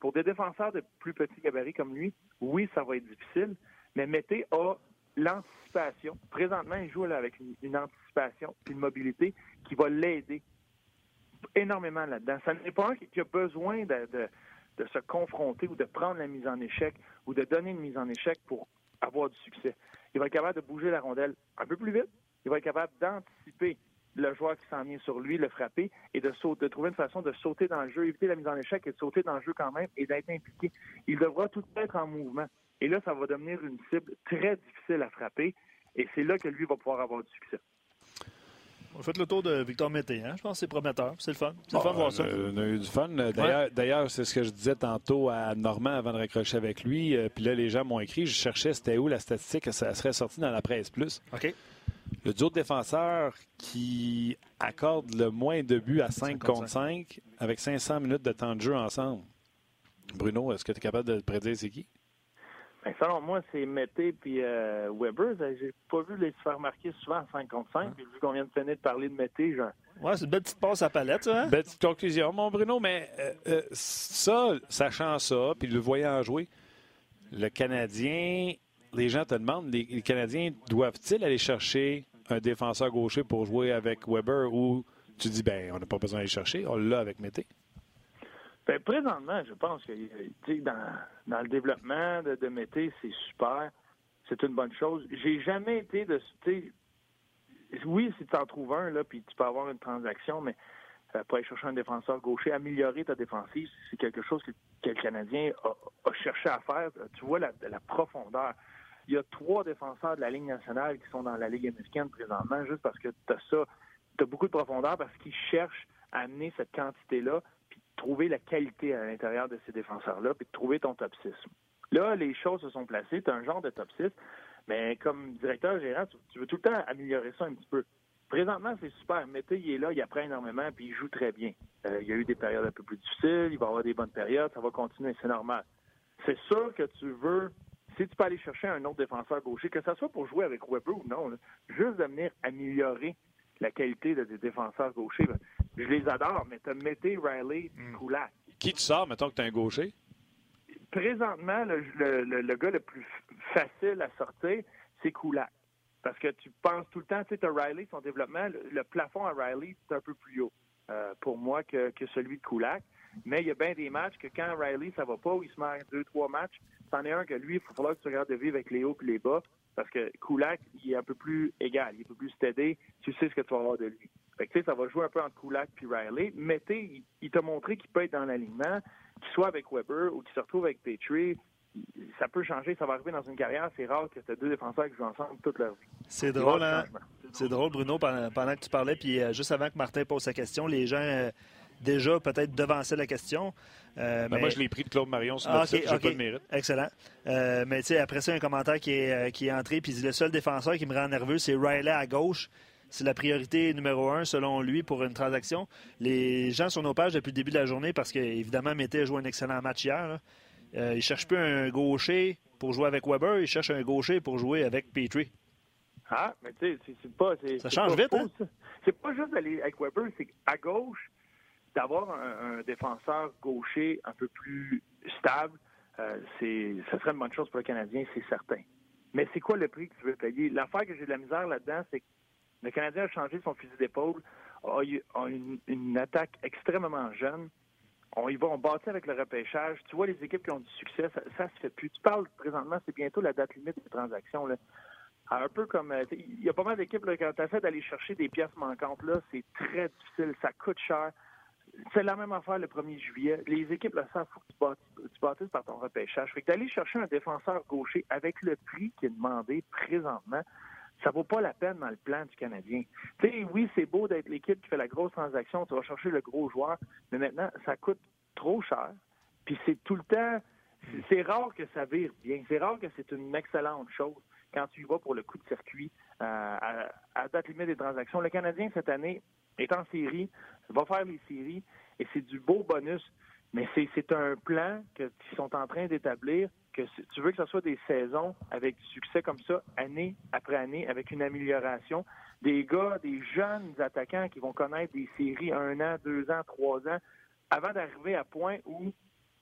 pour des défenseurs de plus petits gabarits comme lui, oui, ça va être difficile, mais Mété a l'anticipation. Présentement, il joue avec une, anticipation une mobilité qui va l'aider énormément là-dedans. Ça n'est pas un qui a besoin de, se confronter ou de prendre la mise en échec ou de donner une mise en échec pour avoir du succès. Il va être capable de bouger la rondelle un peu plus vite. Il va être capable d'anticiper le joueur qui s'en vient sur lui, le frapper et de, sauter, de trouver une façon de sauter dans le jeu, éviter la mise en échec et de sauter dans le jeu quand même et d'être impliqué. Il devra tout être en mouvement. Et là, ça va devenir une cible très difficile à frapper et c'est là que lui va pouvoir avoir du succès. On fait le tour de Victor Mété. Hein? Je pense que c'est prometteur. C'est le fun. C'est le fun de voir ça. On a eu du fun. D'ailleurs, c'est ce que je disais tantôt à Normand avant de raccrocher avec lui. Euh, puis là, les gens m'ont écrit. Je cherchais c'était où la statistique. Ça serait sorti dans la presse plus. OK. Le duo de défenseurs qui accorde le moins de buts à 5 contre 5 avec 500 minutes de temps de jeu ensemble. Bruno, est-ce que tu es capable de prédire c'est qui? Ben, selon moi, c'est Mété puis euh, Weber. J'ai pas vu les se faire marquer souvent à 5 contre 5. Puis vu qu'on vient de finir de parler de Mété, genre. Ouais, c'est une belle petite passe à palette, ça. Hein? Belle petite conclusion, mon Bruno. Mais euh, euh, ça, sachant ça, puis le voyant jouer, le Canadien, les gens te demandent, les Canadiens doivent-ils aller chercher un défenseur gaucher pour jouer avec Weber ou tu dis, ben, on n'a pas besoin d'aller chercher, on l'a avec Mété? Ben, présentement, je pense que dans, dans le développement de, de c'est super. C'est une bonne chose. J'ai jamais été de. Oui, si tu en trouves un, là, puis tu peux avoir une transaction, mais euh, pour aller chercher un défenseur gaucher, améliorer ta défensive, c'est quelque chose que, le Canadien a, cherché à faire. Tu vois la, profondeur. Il y a trois défenseurs de la Ligue nationale qui sont dans la Ligue américaine présentement, juste parce que tu as ça. Tu as beaucoup de profondeur parce qu'ils cherchent à amener cette quantité-là, trouver la qualité à l'intérieur de ces défenseurs-là, puis de trouver ton top 6. Là, les choses se sont placées. Tu as un genre de top 6, mais comme directeur gérant, tu veux tout le temps améliorer ça un petit peu. Présentement, c'est super. Mété, il est là, il apprend énormément, puis il joue très bien. Euh, il y a eu des périodes un peu plus difficiles, il va avoir des bonnes périodes, ça va continuer, c'est normal. C'est sûr que tu veux, si tu peux aller chercher un autre défenseur gaucher, que ce soit pour jouer avec Weber ou non, juste de venir améliorer la qualité des défenseurs gauchers, ben, je les adore, mais tu as Mété, Riley, mm. Koulak. Qui tu sors, mettons que tu es un gaucher? Présentement, le, gars le plus facile à sortir, c'est Koulak. Parce que tu penses tout le temps, tu sais, Riley, son développement, le, plafond à Riley, c'est un peu plus haut euh, pour moi que, celui de Kulak. Mais il y a bien des matchs que quand Riley, ça va pas, ou il se met deux, trois matchs, c'en est un que lui, il va falloir que tu regardes de vivre avec les hauts et les bas. Parce que Kulak, il est un peu plus égal, il est un peu plus steady. Tu sais ce que tu vas avoir de lui. Fait que, ça va jouer un peu entre Kulak et Riley. Mais il, il t'a montré qu'il peut être dans l'alignement, qu'il soit avec Weber ou qu'il se retrouve avec Petrie ça peut changer, ça va arriver dans une carrière. C'est rare que tu deux défenseurs qui jouent ensemble toute leur vie. C'est drôle, hein? C'est drôle, Bruno, pendant, que tu parlais, puis euh, juste avant que Martin pose sa question, les gens euh, déjà peut-être devançaient la question. Euh, ben, moi, je l'ai pris de Claude Marion sur ah, site, pas de mérite. Excellent. mais tu sais, après ça, un commentaire qui est, qui est entré, puis le seul défenseur qui me rend nerveux, c'est Riley à gauche. C'est la priorité numéro un, selon lui, pour une transaction. Les gens sur nos pages depuis le début de la journée, parce qu'évidemment, Mété a joué un excellent match hier. Euh, il ne cherche plus un gaucher pour jouer avec Weber, il cherche un gaucher pour jouer avec Petrie. Ah, mais tu sais, c'est pas. Ça change vite, hein? C'est pas juste d'aller avec Weber, c'est qu'à gauche, d'avoir un, défenseur gaucher un peu plus stable, euh, c'est, ça serait une bonne chose pour le Canadien, c'est certain. Mais c'est quoi le prix que tu veux payer? L'affaire que j'ai de la misère là-dedans, c'est que le Canadien a changé son fusil d'épaule, a, a une, attaque extrêmement jeune, on y va, on bâtit avec le repêchage. Tu vois les équipes qui ont du succès, ça, ça se fait plus. Tu parles présentement, c'est bientôt la date limite des transactions. Là. Un peu comme euh, il y a pas mal d'équipes quand tu essaies d'aller chercher des pièces manquantes là, c'est très difficile, ça coûte cher. C'est la même affaire le 1er juillet. Les équipes le savent, faut que tu bâtisses, par ton repêchage. Fait que d'aller chercher un défenseur gaucher avec le prix qui est demandé présentement, ça vaut pas la peine dans le plan du Canadien. Tu sais, oui, c'est beau d'être l'équipe qui fait la grosse transaction, tu vas chercher le gros joueur, mais maintenant, ça coûte trop cher. Puis c'est tout le temps, c'est rare que ça vire bien. C'est rare que c'est une excellente chose quand tu y vas pour le coup de circuit euh, à, date limite des transactions. Le Canadien, cette année, est en série, va faire les séries, et c'est du beau bonus. Mais c'est un plan qu'ils sont en train d'établir que tu veux que ce soit des saisons avec du succès comme ça, année après année, avec une amélioration. Des gars, des jeunes attaquants qui vont connaître des séries un an, deux ans, trois ans, avant d'arriver à point où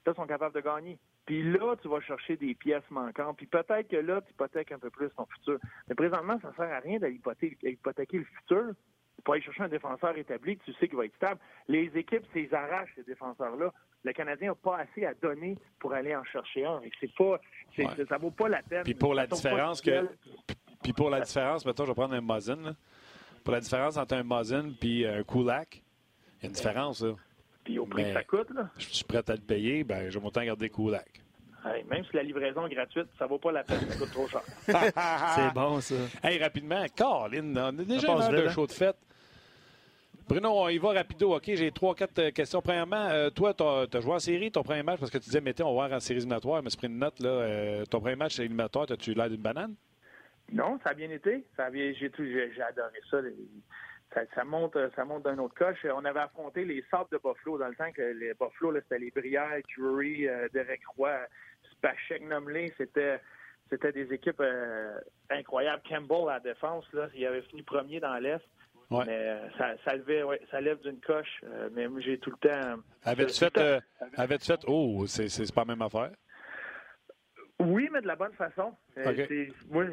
ils sont capables de gagner. Puis là, tu vas chercher des pièces manquantes. Puis peut-être que là, tu hypothèques un peu plus ton futur. Mais présentement, ça ne sert à rien d'aller hypothéquer le futur pour aller chercher un défenseur établi que tu sais qu'il va être stable. Les équipes, c'est arrachent ces défenseurs-là le Canadien n'a pas assez à donner pour aller en chercher un. C'est pas, ça vaut pas la peine. Puis pour la différence que, puis pour la différence, mettons, je vais prendre un Mosin. Pour la différence entre un Mosin et un Kulak, il y a une différence. Là. Puis au prix que ça coûte, là. Je suis prêt à le payer, ben je vais autant garder Kulak. même si la livraison est gratuite, ça vaut pas la peine, ça coûte trop cher. C'est bon, ça. Hey, rapidement, Colin, on a déjà un de show de fête. Bruno, on y va rapido. OK, j'ai trois, quatre euh, questions. Premièrement, euh, toi, tu as, joué en série ton premier match parce que tu disais, mettez, on va voir en série éliminatoire, mais c'est pris une note. Là, euh, ton premier match éliminatoire, as-tu l'air d'une banane? Non, ça a bien été. Ça j'ai, adoré ça. Ça, monte, ça monte d'un autre coche. On avait affronté les Sables de Buffalo dans le temps que les Buffalo, c'était les Brières, Drury, Derek Roy, Spachek, Nomley. C'était, c'était des équipes incroyables. Campbell à la défense, il avait fini premier dans l'Est. Mais euh, ça, ça, ça lève d'une coche. Euh, mais moi, j'ai tout le temps. Avais-tu fait, euh, fait. Oh, c'est pas la même affaire? Oui, mais de la bonne façon. moi,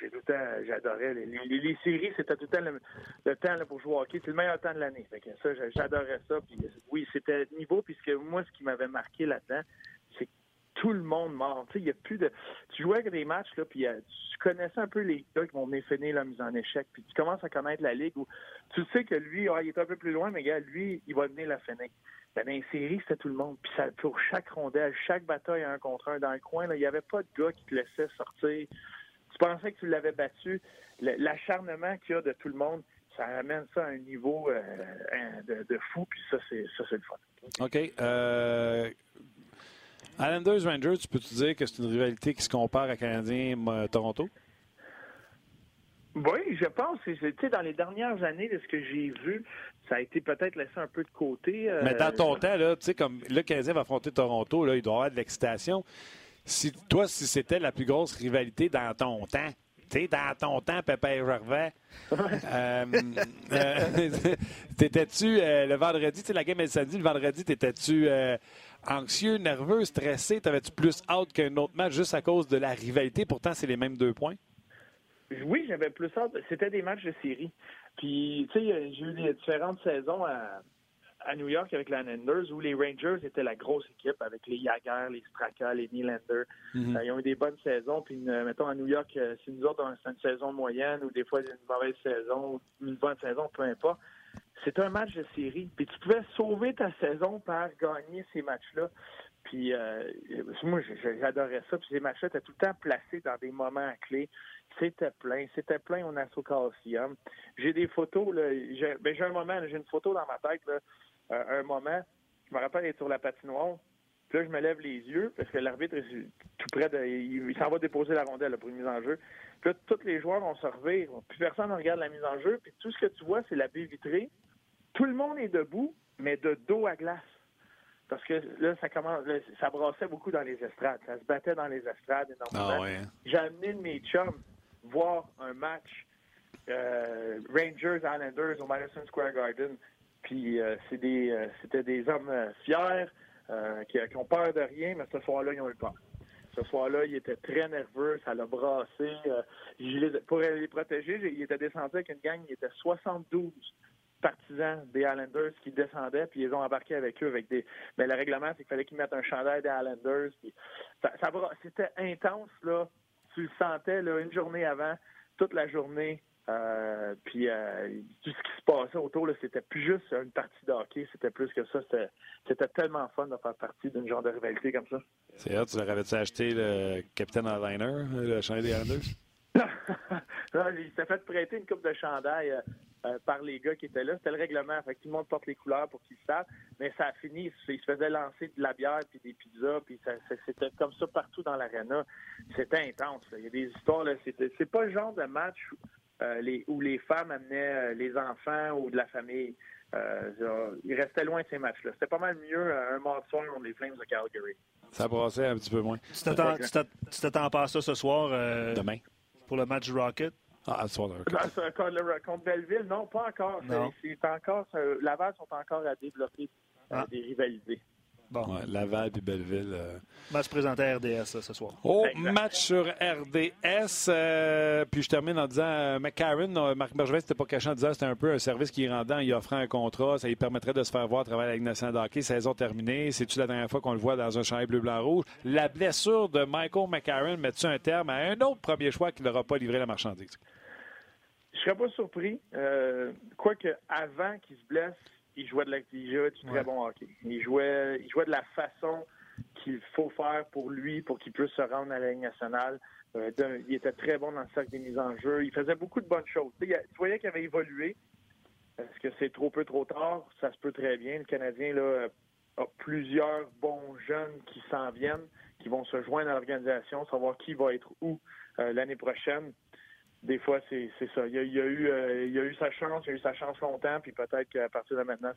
j'ai tout le temps, j'adorais. Les, les, séries, c'était tout le temps le, temps pour jouer au hockey. C'est le meilleur temps de l'année. ça, j'adorais ça. Puis, oui, c'était niveau, puisque moi, ce qui m'avait marqué là-dedans, c'est que tout le monde mort. Tu sais, il y a plus de. Tu jouais avec des matchs, là, puis euh, tu connaissais un peu les gars qui vont venir finir la mise en échec, puis tu commences à connaître la ligue où tu sais que lui, ah, il est un peu plus loin, mais gars, lui, il va venir la finir. Ben, dans les séries, c'était tout le monde. Puis ça, pour chaque rondelle, chaque bataille un contre un dans le coin, là, il n'y avait pas de gars qui te laissait sortir. Tu pensais que tu l'avais battu. L'acharnement qu'il y a de tout le monde, ça amène ça à un niveau euh, de, fou, puis ça, c'est le fun. OK. Euh, Islanders Rangers, tu peux-tu dire que c'est une rivalité qui se compare à Canadien-Toronto? Oui, je pense. Tu dans les dernières années, de ce que j'ai vu, ça a été peut-être laissé un peu de côté. Euh, Mais dans ton temps, là, tu sais, comme le Canadien va affronter Toronto, là, il doit y avoir de l'excitation. Si, toi, si c'était la plus grosse rivalité dans ton temps, tu sais, dans ton temps, Pépé Gervais, euh, euh, t'étais-tu le vendredi, tu sais, la game est le samedi, le vendredi, t'étais-tu anxieux, nerveux, stressé? T'avais-tu plus hâte qu'un autre match juste à cause de la rivalité? Pourtant, c'est les mêmes deux points. Oui, j'avais plus hâte. C'était des matchs de série. Puis, tu sais, j'ai eu des différentes saisons à, à New York avec les Islanders où les Rangers étaient la grosse équipe avec les Jagger, les Straka, les Nylander. Mm-hmm. Euh, ils ont eu des bonnes saisons. Puis, mettons, à New York, euh, si nous autres, c'est une saison moyenne ou des fois, une mauvaise saison, une bonne saison, peu importe. C'est un match de série. Puis tu pouvais sauver ta saison par gagner ces matchs-là. Puis euh, moi, j'adorais ça. Puis ces matchs-là étaient tout le temps placés dans des moments clés. C'était plein. C'était plein au Nassau Coliseum. J'ai des photos. Là, j'ai, ben, j'ai un moment, j'ai une photo dans ma tête. Là, euh, un moment, je me rappelle être sur la patinoire. Puis là, je me lève les yeux parce que l'arbitre est tout près de. Il, s'en va déposer la rondelle pour une mise en jeu. Puis là, tous les joueurs vont se revire. Puis personne ne regarde la mise en jeu. Puis tout ce que tu vois, c'est la baie vitrée. Tout le monde est debout, mais de dos à glace. Parce que là, ça commence, ça brassait beaucoup dans les estrades. Ça se battait dans les estrades énormément. Ah J'ai amené mes chums voir un match euh, Rangers Islanders au Madison Square Garden. Puis euh, c'est des, euh, c'était des hommes fiers qui, qui, ont peur de rien, mais ce soir-là, ils ont eu peur. Ce soir-là, ils étaient très nerveux, ça l'a brassé. pour les protéger, ils étaient descendus avec une gang, ils étaient 72 partisans des Islanders qui descendaient, puis ils ont embarqué avec eux avec des. Mais le règlement, c'est qu'il fallait qu'ils mettent un chandail des Islanders. ça, c'était intense là. Tu le sentais une journée avant, toute la journée. Euh, puis euh, tout ce qui se passait autour, c'était plus juste une partie de hockey, c'était plus que ça. C'était tellement fun de faire partie d'une genre de rivalité comme ça. C'est vrai, tu leur avais-tu acheté le Captain Airliner, le chandail des Islanders? non, il s'est fait prêter une coupe de chandail euh, euh, par les gars qui étaient là. C'était le règlement. Fait que tout le monde porte les couleurs pour qu'ils savent. Mais ça a fini. Ils se faisaient lancer de la bière puis des pizzas. Puis c'était comme ça partout dans l'aréna. C'était intense. Il y a des histoires. C'est pas le genre de match les, où les femmes amenaient euh, les enfants ou de la famille. ils restaient loin de ces matchs-là. C'était pas mal mieux un mardi soir contre les Flames de Calgary. Ça brassait un petit peu moins. Tu t'attends pas à ça ce soir? Demain. Pour le match du Rocket? Ah, soir contre, Belleville, non, pas encore. C'est encore Laval sont encore à développer euh, ah. des rivalités. Bon. Laval et Belleville. Euh... Match présenté à RDS ce soir. Oh, match sur RDS. Euh, puis je termine en disant euh, McCarron, Marc Bergevin c'était pas caché en disant que c'était un peu un service qui rendant. Il offrait un contrat. Ça lui permettrait de se faire voir à travers la Ligue nationale de hockey. Saison terminée. C'est-tu la dernière fois qu'on le voit dans un chandail bleu-blanc-rouge? La blessure de Michael McCarron met-tu un terme à un autre premier choix qui n'aura pas livré la marchandise? Je serais pas surpris. Euh, quoique, avant qu'il se blesse, il jouait, de la, il jouait du très bon hockey. Il jouait, il jouait de la façon qu'il faut faire pour lui, pour qu'il puisse se rendre à la Ligue nationale. Euh, il était très bon dans le cercle des mises en jeu. Il faisait beaucoup de bonnes choses. Tu, voyais qu'il avait évolué. Est-ce que c'est trop peu, trop tard? Ça se peut très bien. Le Canadien là, a plusieurs bons jeunes qui s'en viennent, qui vont se joindre à l'organisation, savoir qui va être où euh, l'année prochaine des fois, c'est ça. Il y, a, eu, euh, il a eu sa chance, il a eu sa chance longtemps, puis peut-être qu'à partir de maintenant,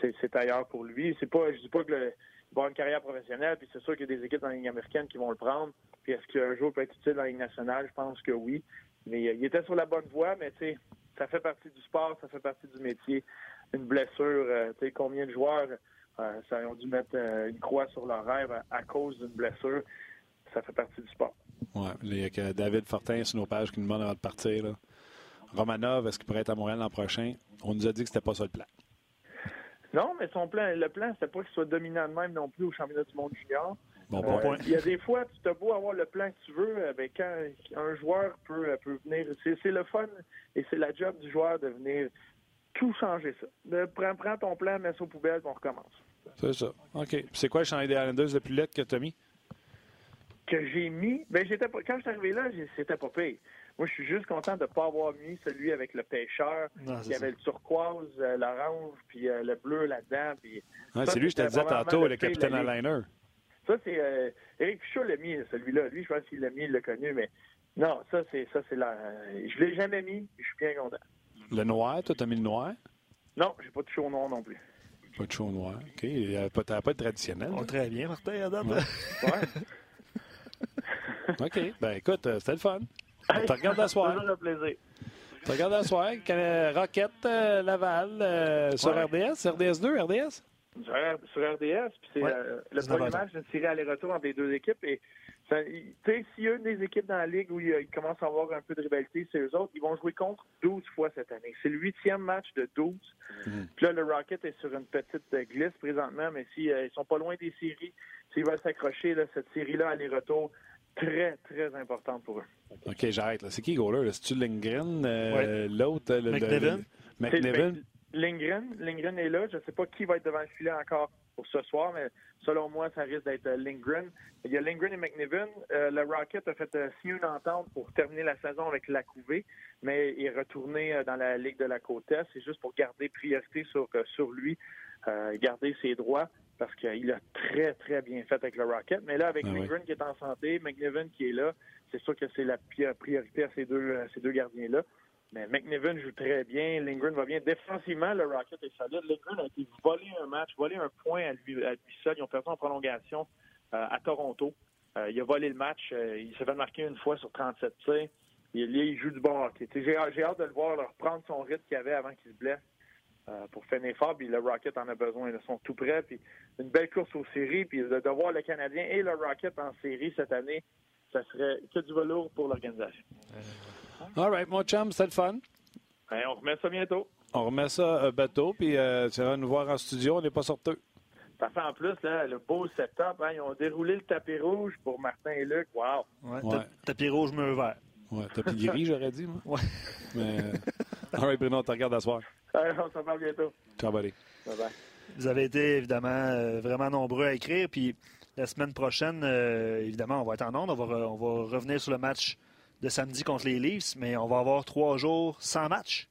c'est ailleurs pour lui. C'est pas, je dis pas que le, il va avoir une carrière professionnelle, puis c'est sûr qu'il y a des équipes dans la Ligue américaine qui vont le prendre. Puis est-ce qu'un jour peut être utile dans la Ligue nationale? Je pense que oui. Mais euh, il était sur la bonne voie, mais tu sais, ça fait partie du sport, ça fait partie du métier. Une blessure, euh, tu sais, combien de joueurs ça ont dû mettre une croix sur leur rêve à cause d'une blessure? Ça fait partie du sport. Oui, il y a David Fortin sur nos pages qui nous demande avant de partir. Là. Romanov, est-ce qu'il pourrait être à Montréal l'an prochain? On nous a dit que c'était pas ça le plan. Non, mais son plan, le plan, c'était pas qu'il soit dominant de même non plus au championnat du monde junior. Bon Euh, point. Il y a des fois, tu te beau avoir le plan que tu veux, euh, ben, quand un joueur peut, euh, peut venir, c'est le fun et c'est la job du joueur de venir tout changer ça. De, prends, prends ton plan, mets ça aux poubelles, on recommence. C'est ça. OK. C'est quoi le chandail des Islanders le plus lettre que tu as mis? Que j'ai mis, ben j'étais pas, quand je suis arrivé là, c'était pas pire. Moi, je suis juste content de ne pas avoir mis celui avec le pêcheur. Non, Il y avait le turquoise, euh, l'orange, puis euh, le bleu là-dedans. Puis Ouais, Ça, c'est lui, je te disais tantôt, le capitaine. Liner. ça, c'est euh, Eric Pichot l'a mis, celui-là. Lui, je pense qu'il l'a mis, il l'a connu, mais non, ça, c'est ça, c'est la. Je l'ai jamais mis, je suis bien content. Le noir, toi, t'as mis le noir? Non, j'ai pas touché au noir non plus. Pas de chaud noir. OK. Il y a pas, t'as pas de traditionnel. On très bien, Martin, date. Ouais. Ouais. OK. Ben écoute, euh, c'était le fun. On te regarde la soirée? Toujours plaisir. Tu regardes la soirée? Rocket euh, Laval euh, sur Ouais. RDS, RDS2, RDS? Sur, R- sur RDS, puis c'est Ouais. euh, le 19 premier heures. match d'une série aller-retour entre les deux équipes. Et s'il y a une des équipes dans la ligue où il, y a- il commence à avoir un peu de rivalité, c'est eux autres. Ils vont jouer contre 12 fois cette année. C'est le huitième match de 12. Mhm. Puis là, le Rocket est sur une petite euh, glisse présentement, mais s'ils ils sont pas loin des séries, s'ils veulent s'accrocher, cette série-là, aller-retour, très, très importante pour eux. OK, j'arrête. C'est qui, goaler? là? C'est-tu Lindgren? euh, L'autre? euh, le- Lindgren, Lindgren est là. Je ne sais pas qui va être devant le filet encore pour ce soir, mais selon moi, ça risque d'être euh, Lindgren. Il y a Lindgren et McNiven. Euh, le Rocket a fait euh, signer une entente pour terminer la saison avec la couvée, mais il est retourné euh, dans la Ligue de la Côte-Est. C'est juste pour garder priorité sur, sur lui, garder ses droits, parce qu'il a très, très bien fait avec le Rocket. Mais là, avec Ah oui. Lindgren qui est en santé, McNiven qui est là, c'est sûr que c'est la priorité à ces deux, ces deux gardiens-là. Mais McNiven joue très bien. Lindgren va bien. Défensivement, le Rocket est solide. Lindgren a été volé un match, volé un point à lui, à lui seul. Ils ont perdu en prolongation euh, à Toronto. Euh, il a volé le match. Euh, il s'est fait marquer une fois sur 37 tirs. Il, il joue du bon hockey. J'ai hâte de le voir reprendre son rythme qu'il avait avant qu'il se blesse pour finir fort. Puis le Rocket en a besoin. Ils sont tout prêts. Puis une belle course aux séries. Puis de voir le Canadien et le Rocket en série cette année, ça serait que du velours pour l'organisation. All right, mon chum, c'était le fun. Ben, on remet ça bientôt. On remet ça à bateau, puis euh, tu vas nous voir en studio. On n'est pas sorteux. Ça fait en plus là, le beau setup. Hein, ils ont déroulé le tapis rouge pour Martin et Luc. Wow! Ouais, Ouais. ta- Tapis rouge, mur vert. Ouais, tapis gris, j'aurais dit, moi. Ouais. Mais, euh, all right, Bruno, on te regarde à soir. On se parle bientôt. Ciao, buddy. Bye bye. Vous avez été évidemment euh, vraiment nombreux à écrire. Puis la semaine prochaine, euh, évidemment, on va être en onde. On va, re- on va revenir sur le match de samedi contre les Leafs, mais on va avoir trois jours sans match.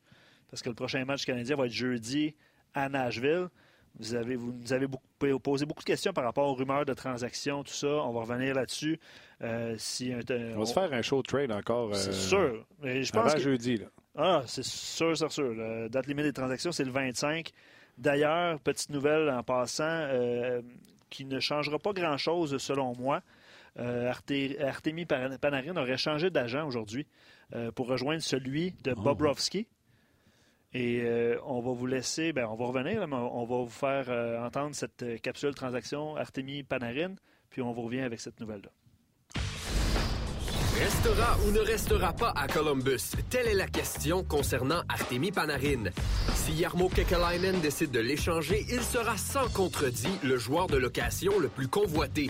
Parce que le prochain match canadien va être jeudi à Nashville. Vous, avez, vous nous avez beaucoup, posé beaucoup de questions par rapport aux rumeurs de transactions, tout ça. On va revenir là-dessus. Euh, si un- On va se faire un show de trade encore. euh, C'est sûr. Mais je pense Avant que- jeudi, là. ah, c'est sûr, c'est sûr. La date limite des transactions, c'est le 25. D'ailleurs, petite nouvelle en passant, euh, qui ne changera pas grand-chose selon moi. Euh, Arte- Artemi Pan- Panarin aurait changé d'agent aujourd'hui euh, pour rejoindre celui de Oh. Bobrovski. Et euh, on va vous laisser, ben, on va revenir, mais on va vous faire euh, entendre cette capsule transaction Artemi Panarin, puis on vous revient avec cette nouvelle-là. Restera ou ne restera pas à Columbus? Telle est la question concernant Artemi Panarin. Si Yarmo Kekalainen décide de l'échanger, il sera sans contredit le joueur de location le plus convoité.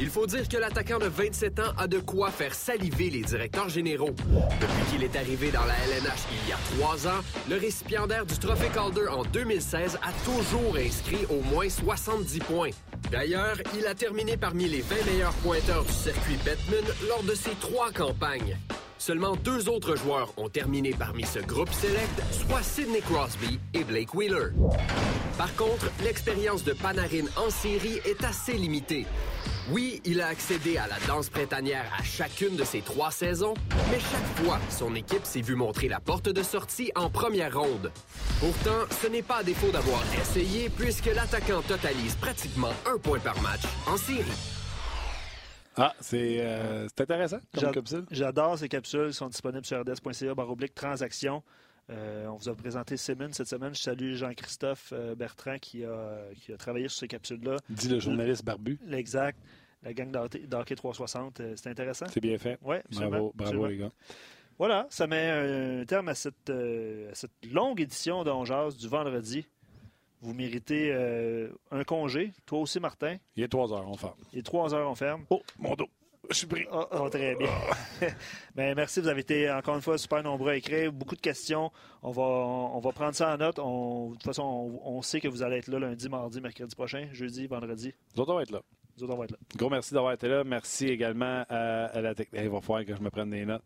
Il faut dire que l'attaquant de 27 ans a de quoi faire saliver les directeurs généraux. Depuis qu'il est arrivé dans la LNH il y a trois ans, le récipiendaire du Trophée Calder en 2016 a toujours inscrit au moins 70 points. D'ailleurs, il a terminé parmi les 20 meilleurs pointeurs du circuit Bettman lors de ses trois campagnes. Seulement deux autres joueurs ont terminé parmi ce groupe select, soit Sidney Crosby et Blake Wheeler. Par contre, l'expérience de Panarin en série est assez limitée. Oui, il a accédé à la danse printanière à chacune de ses trois saisons, mais chaque fois, son équipe s'est vue montrer la porte de sortie en première ronde. Pourtant, ce n'est pas à défaut d'avoir essayé, puisque l'attaquant totalise pratiquement un point par match en série. Ah, c'est euh, c'est intéressant comme capsule. J'adore ces capsules. Ils sont disponibles sur rds.ca baroblique transaction. Euh, on vous a présenté Simmons cette semaine. Je salue Jean-Christophe euh, Bertrand qui a, qui a travaillé sur ces capsules-là. Dit le journaliste barbu. L'exact. La gang d'Hockey d'Hockey 360. euh, C'est intéressant. C'est bien fait. Oui, Bravo, bravo les gars. Voilà, ça met un terme à cette, euh, à cette longue édition d'On du vendredi. Vous méritez euh, un congé. Toi aussi, Martin? Il est 3 heures, on ferme. Il est 3 heures, on ferme. Oh, mon dos. Je suis pris. Oh, oh, très bien. ben, merci, vous avez été encore une fois super nombreux à écrire. Beaucoup de questions. On va, on va prendre ça en note. On- de toute façon, on, on sait que vous allez être là lundi, mardi, mercredi prochain, jeudi, vendredi. Nous autres, on va être là. Nous autres, on va être là. Gros merci d'avoir été là. Merci également à, à la technique. Il va falloir que je me prenne des notes.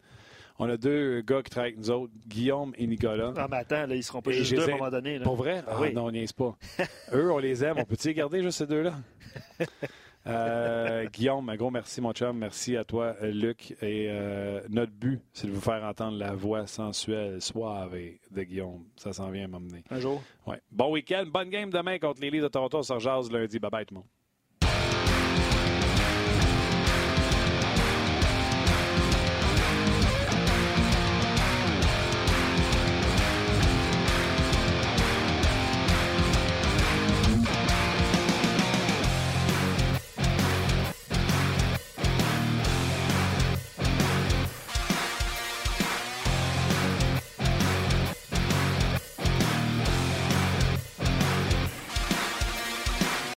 On a deux gars qui travaillent avec nous autres, Guillaume et Nicolas. Ah, mais attends, là, ils seront pas Et juste deux à un moment donné. là. Pour vrai? Ah Ah, oui. non, on niaise pas. Eux, on les aime. On peut-tu les garder, juste ces deux-là? Euh, Guillaume, un gros merci, mon chum. Merci à toi, Luc. Et euh, notre but, c'est de vous faire entendre la voix sensuelle, suave de Guillaume. Ça s'en vient à m'emmener. Un jour. Ouais. Bon week-end. Bonne game demain contre les Leafs de Toronto. On se rejase lundi. Bye bye, tout le monde.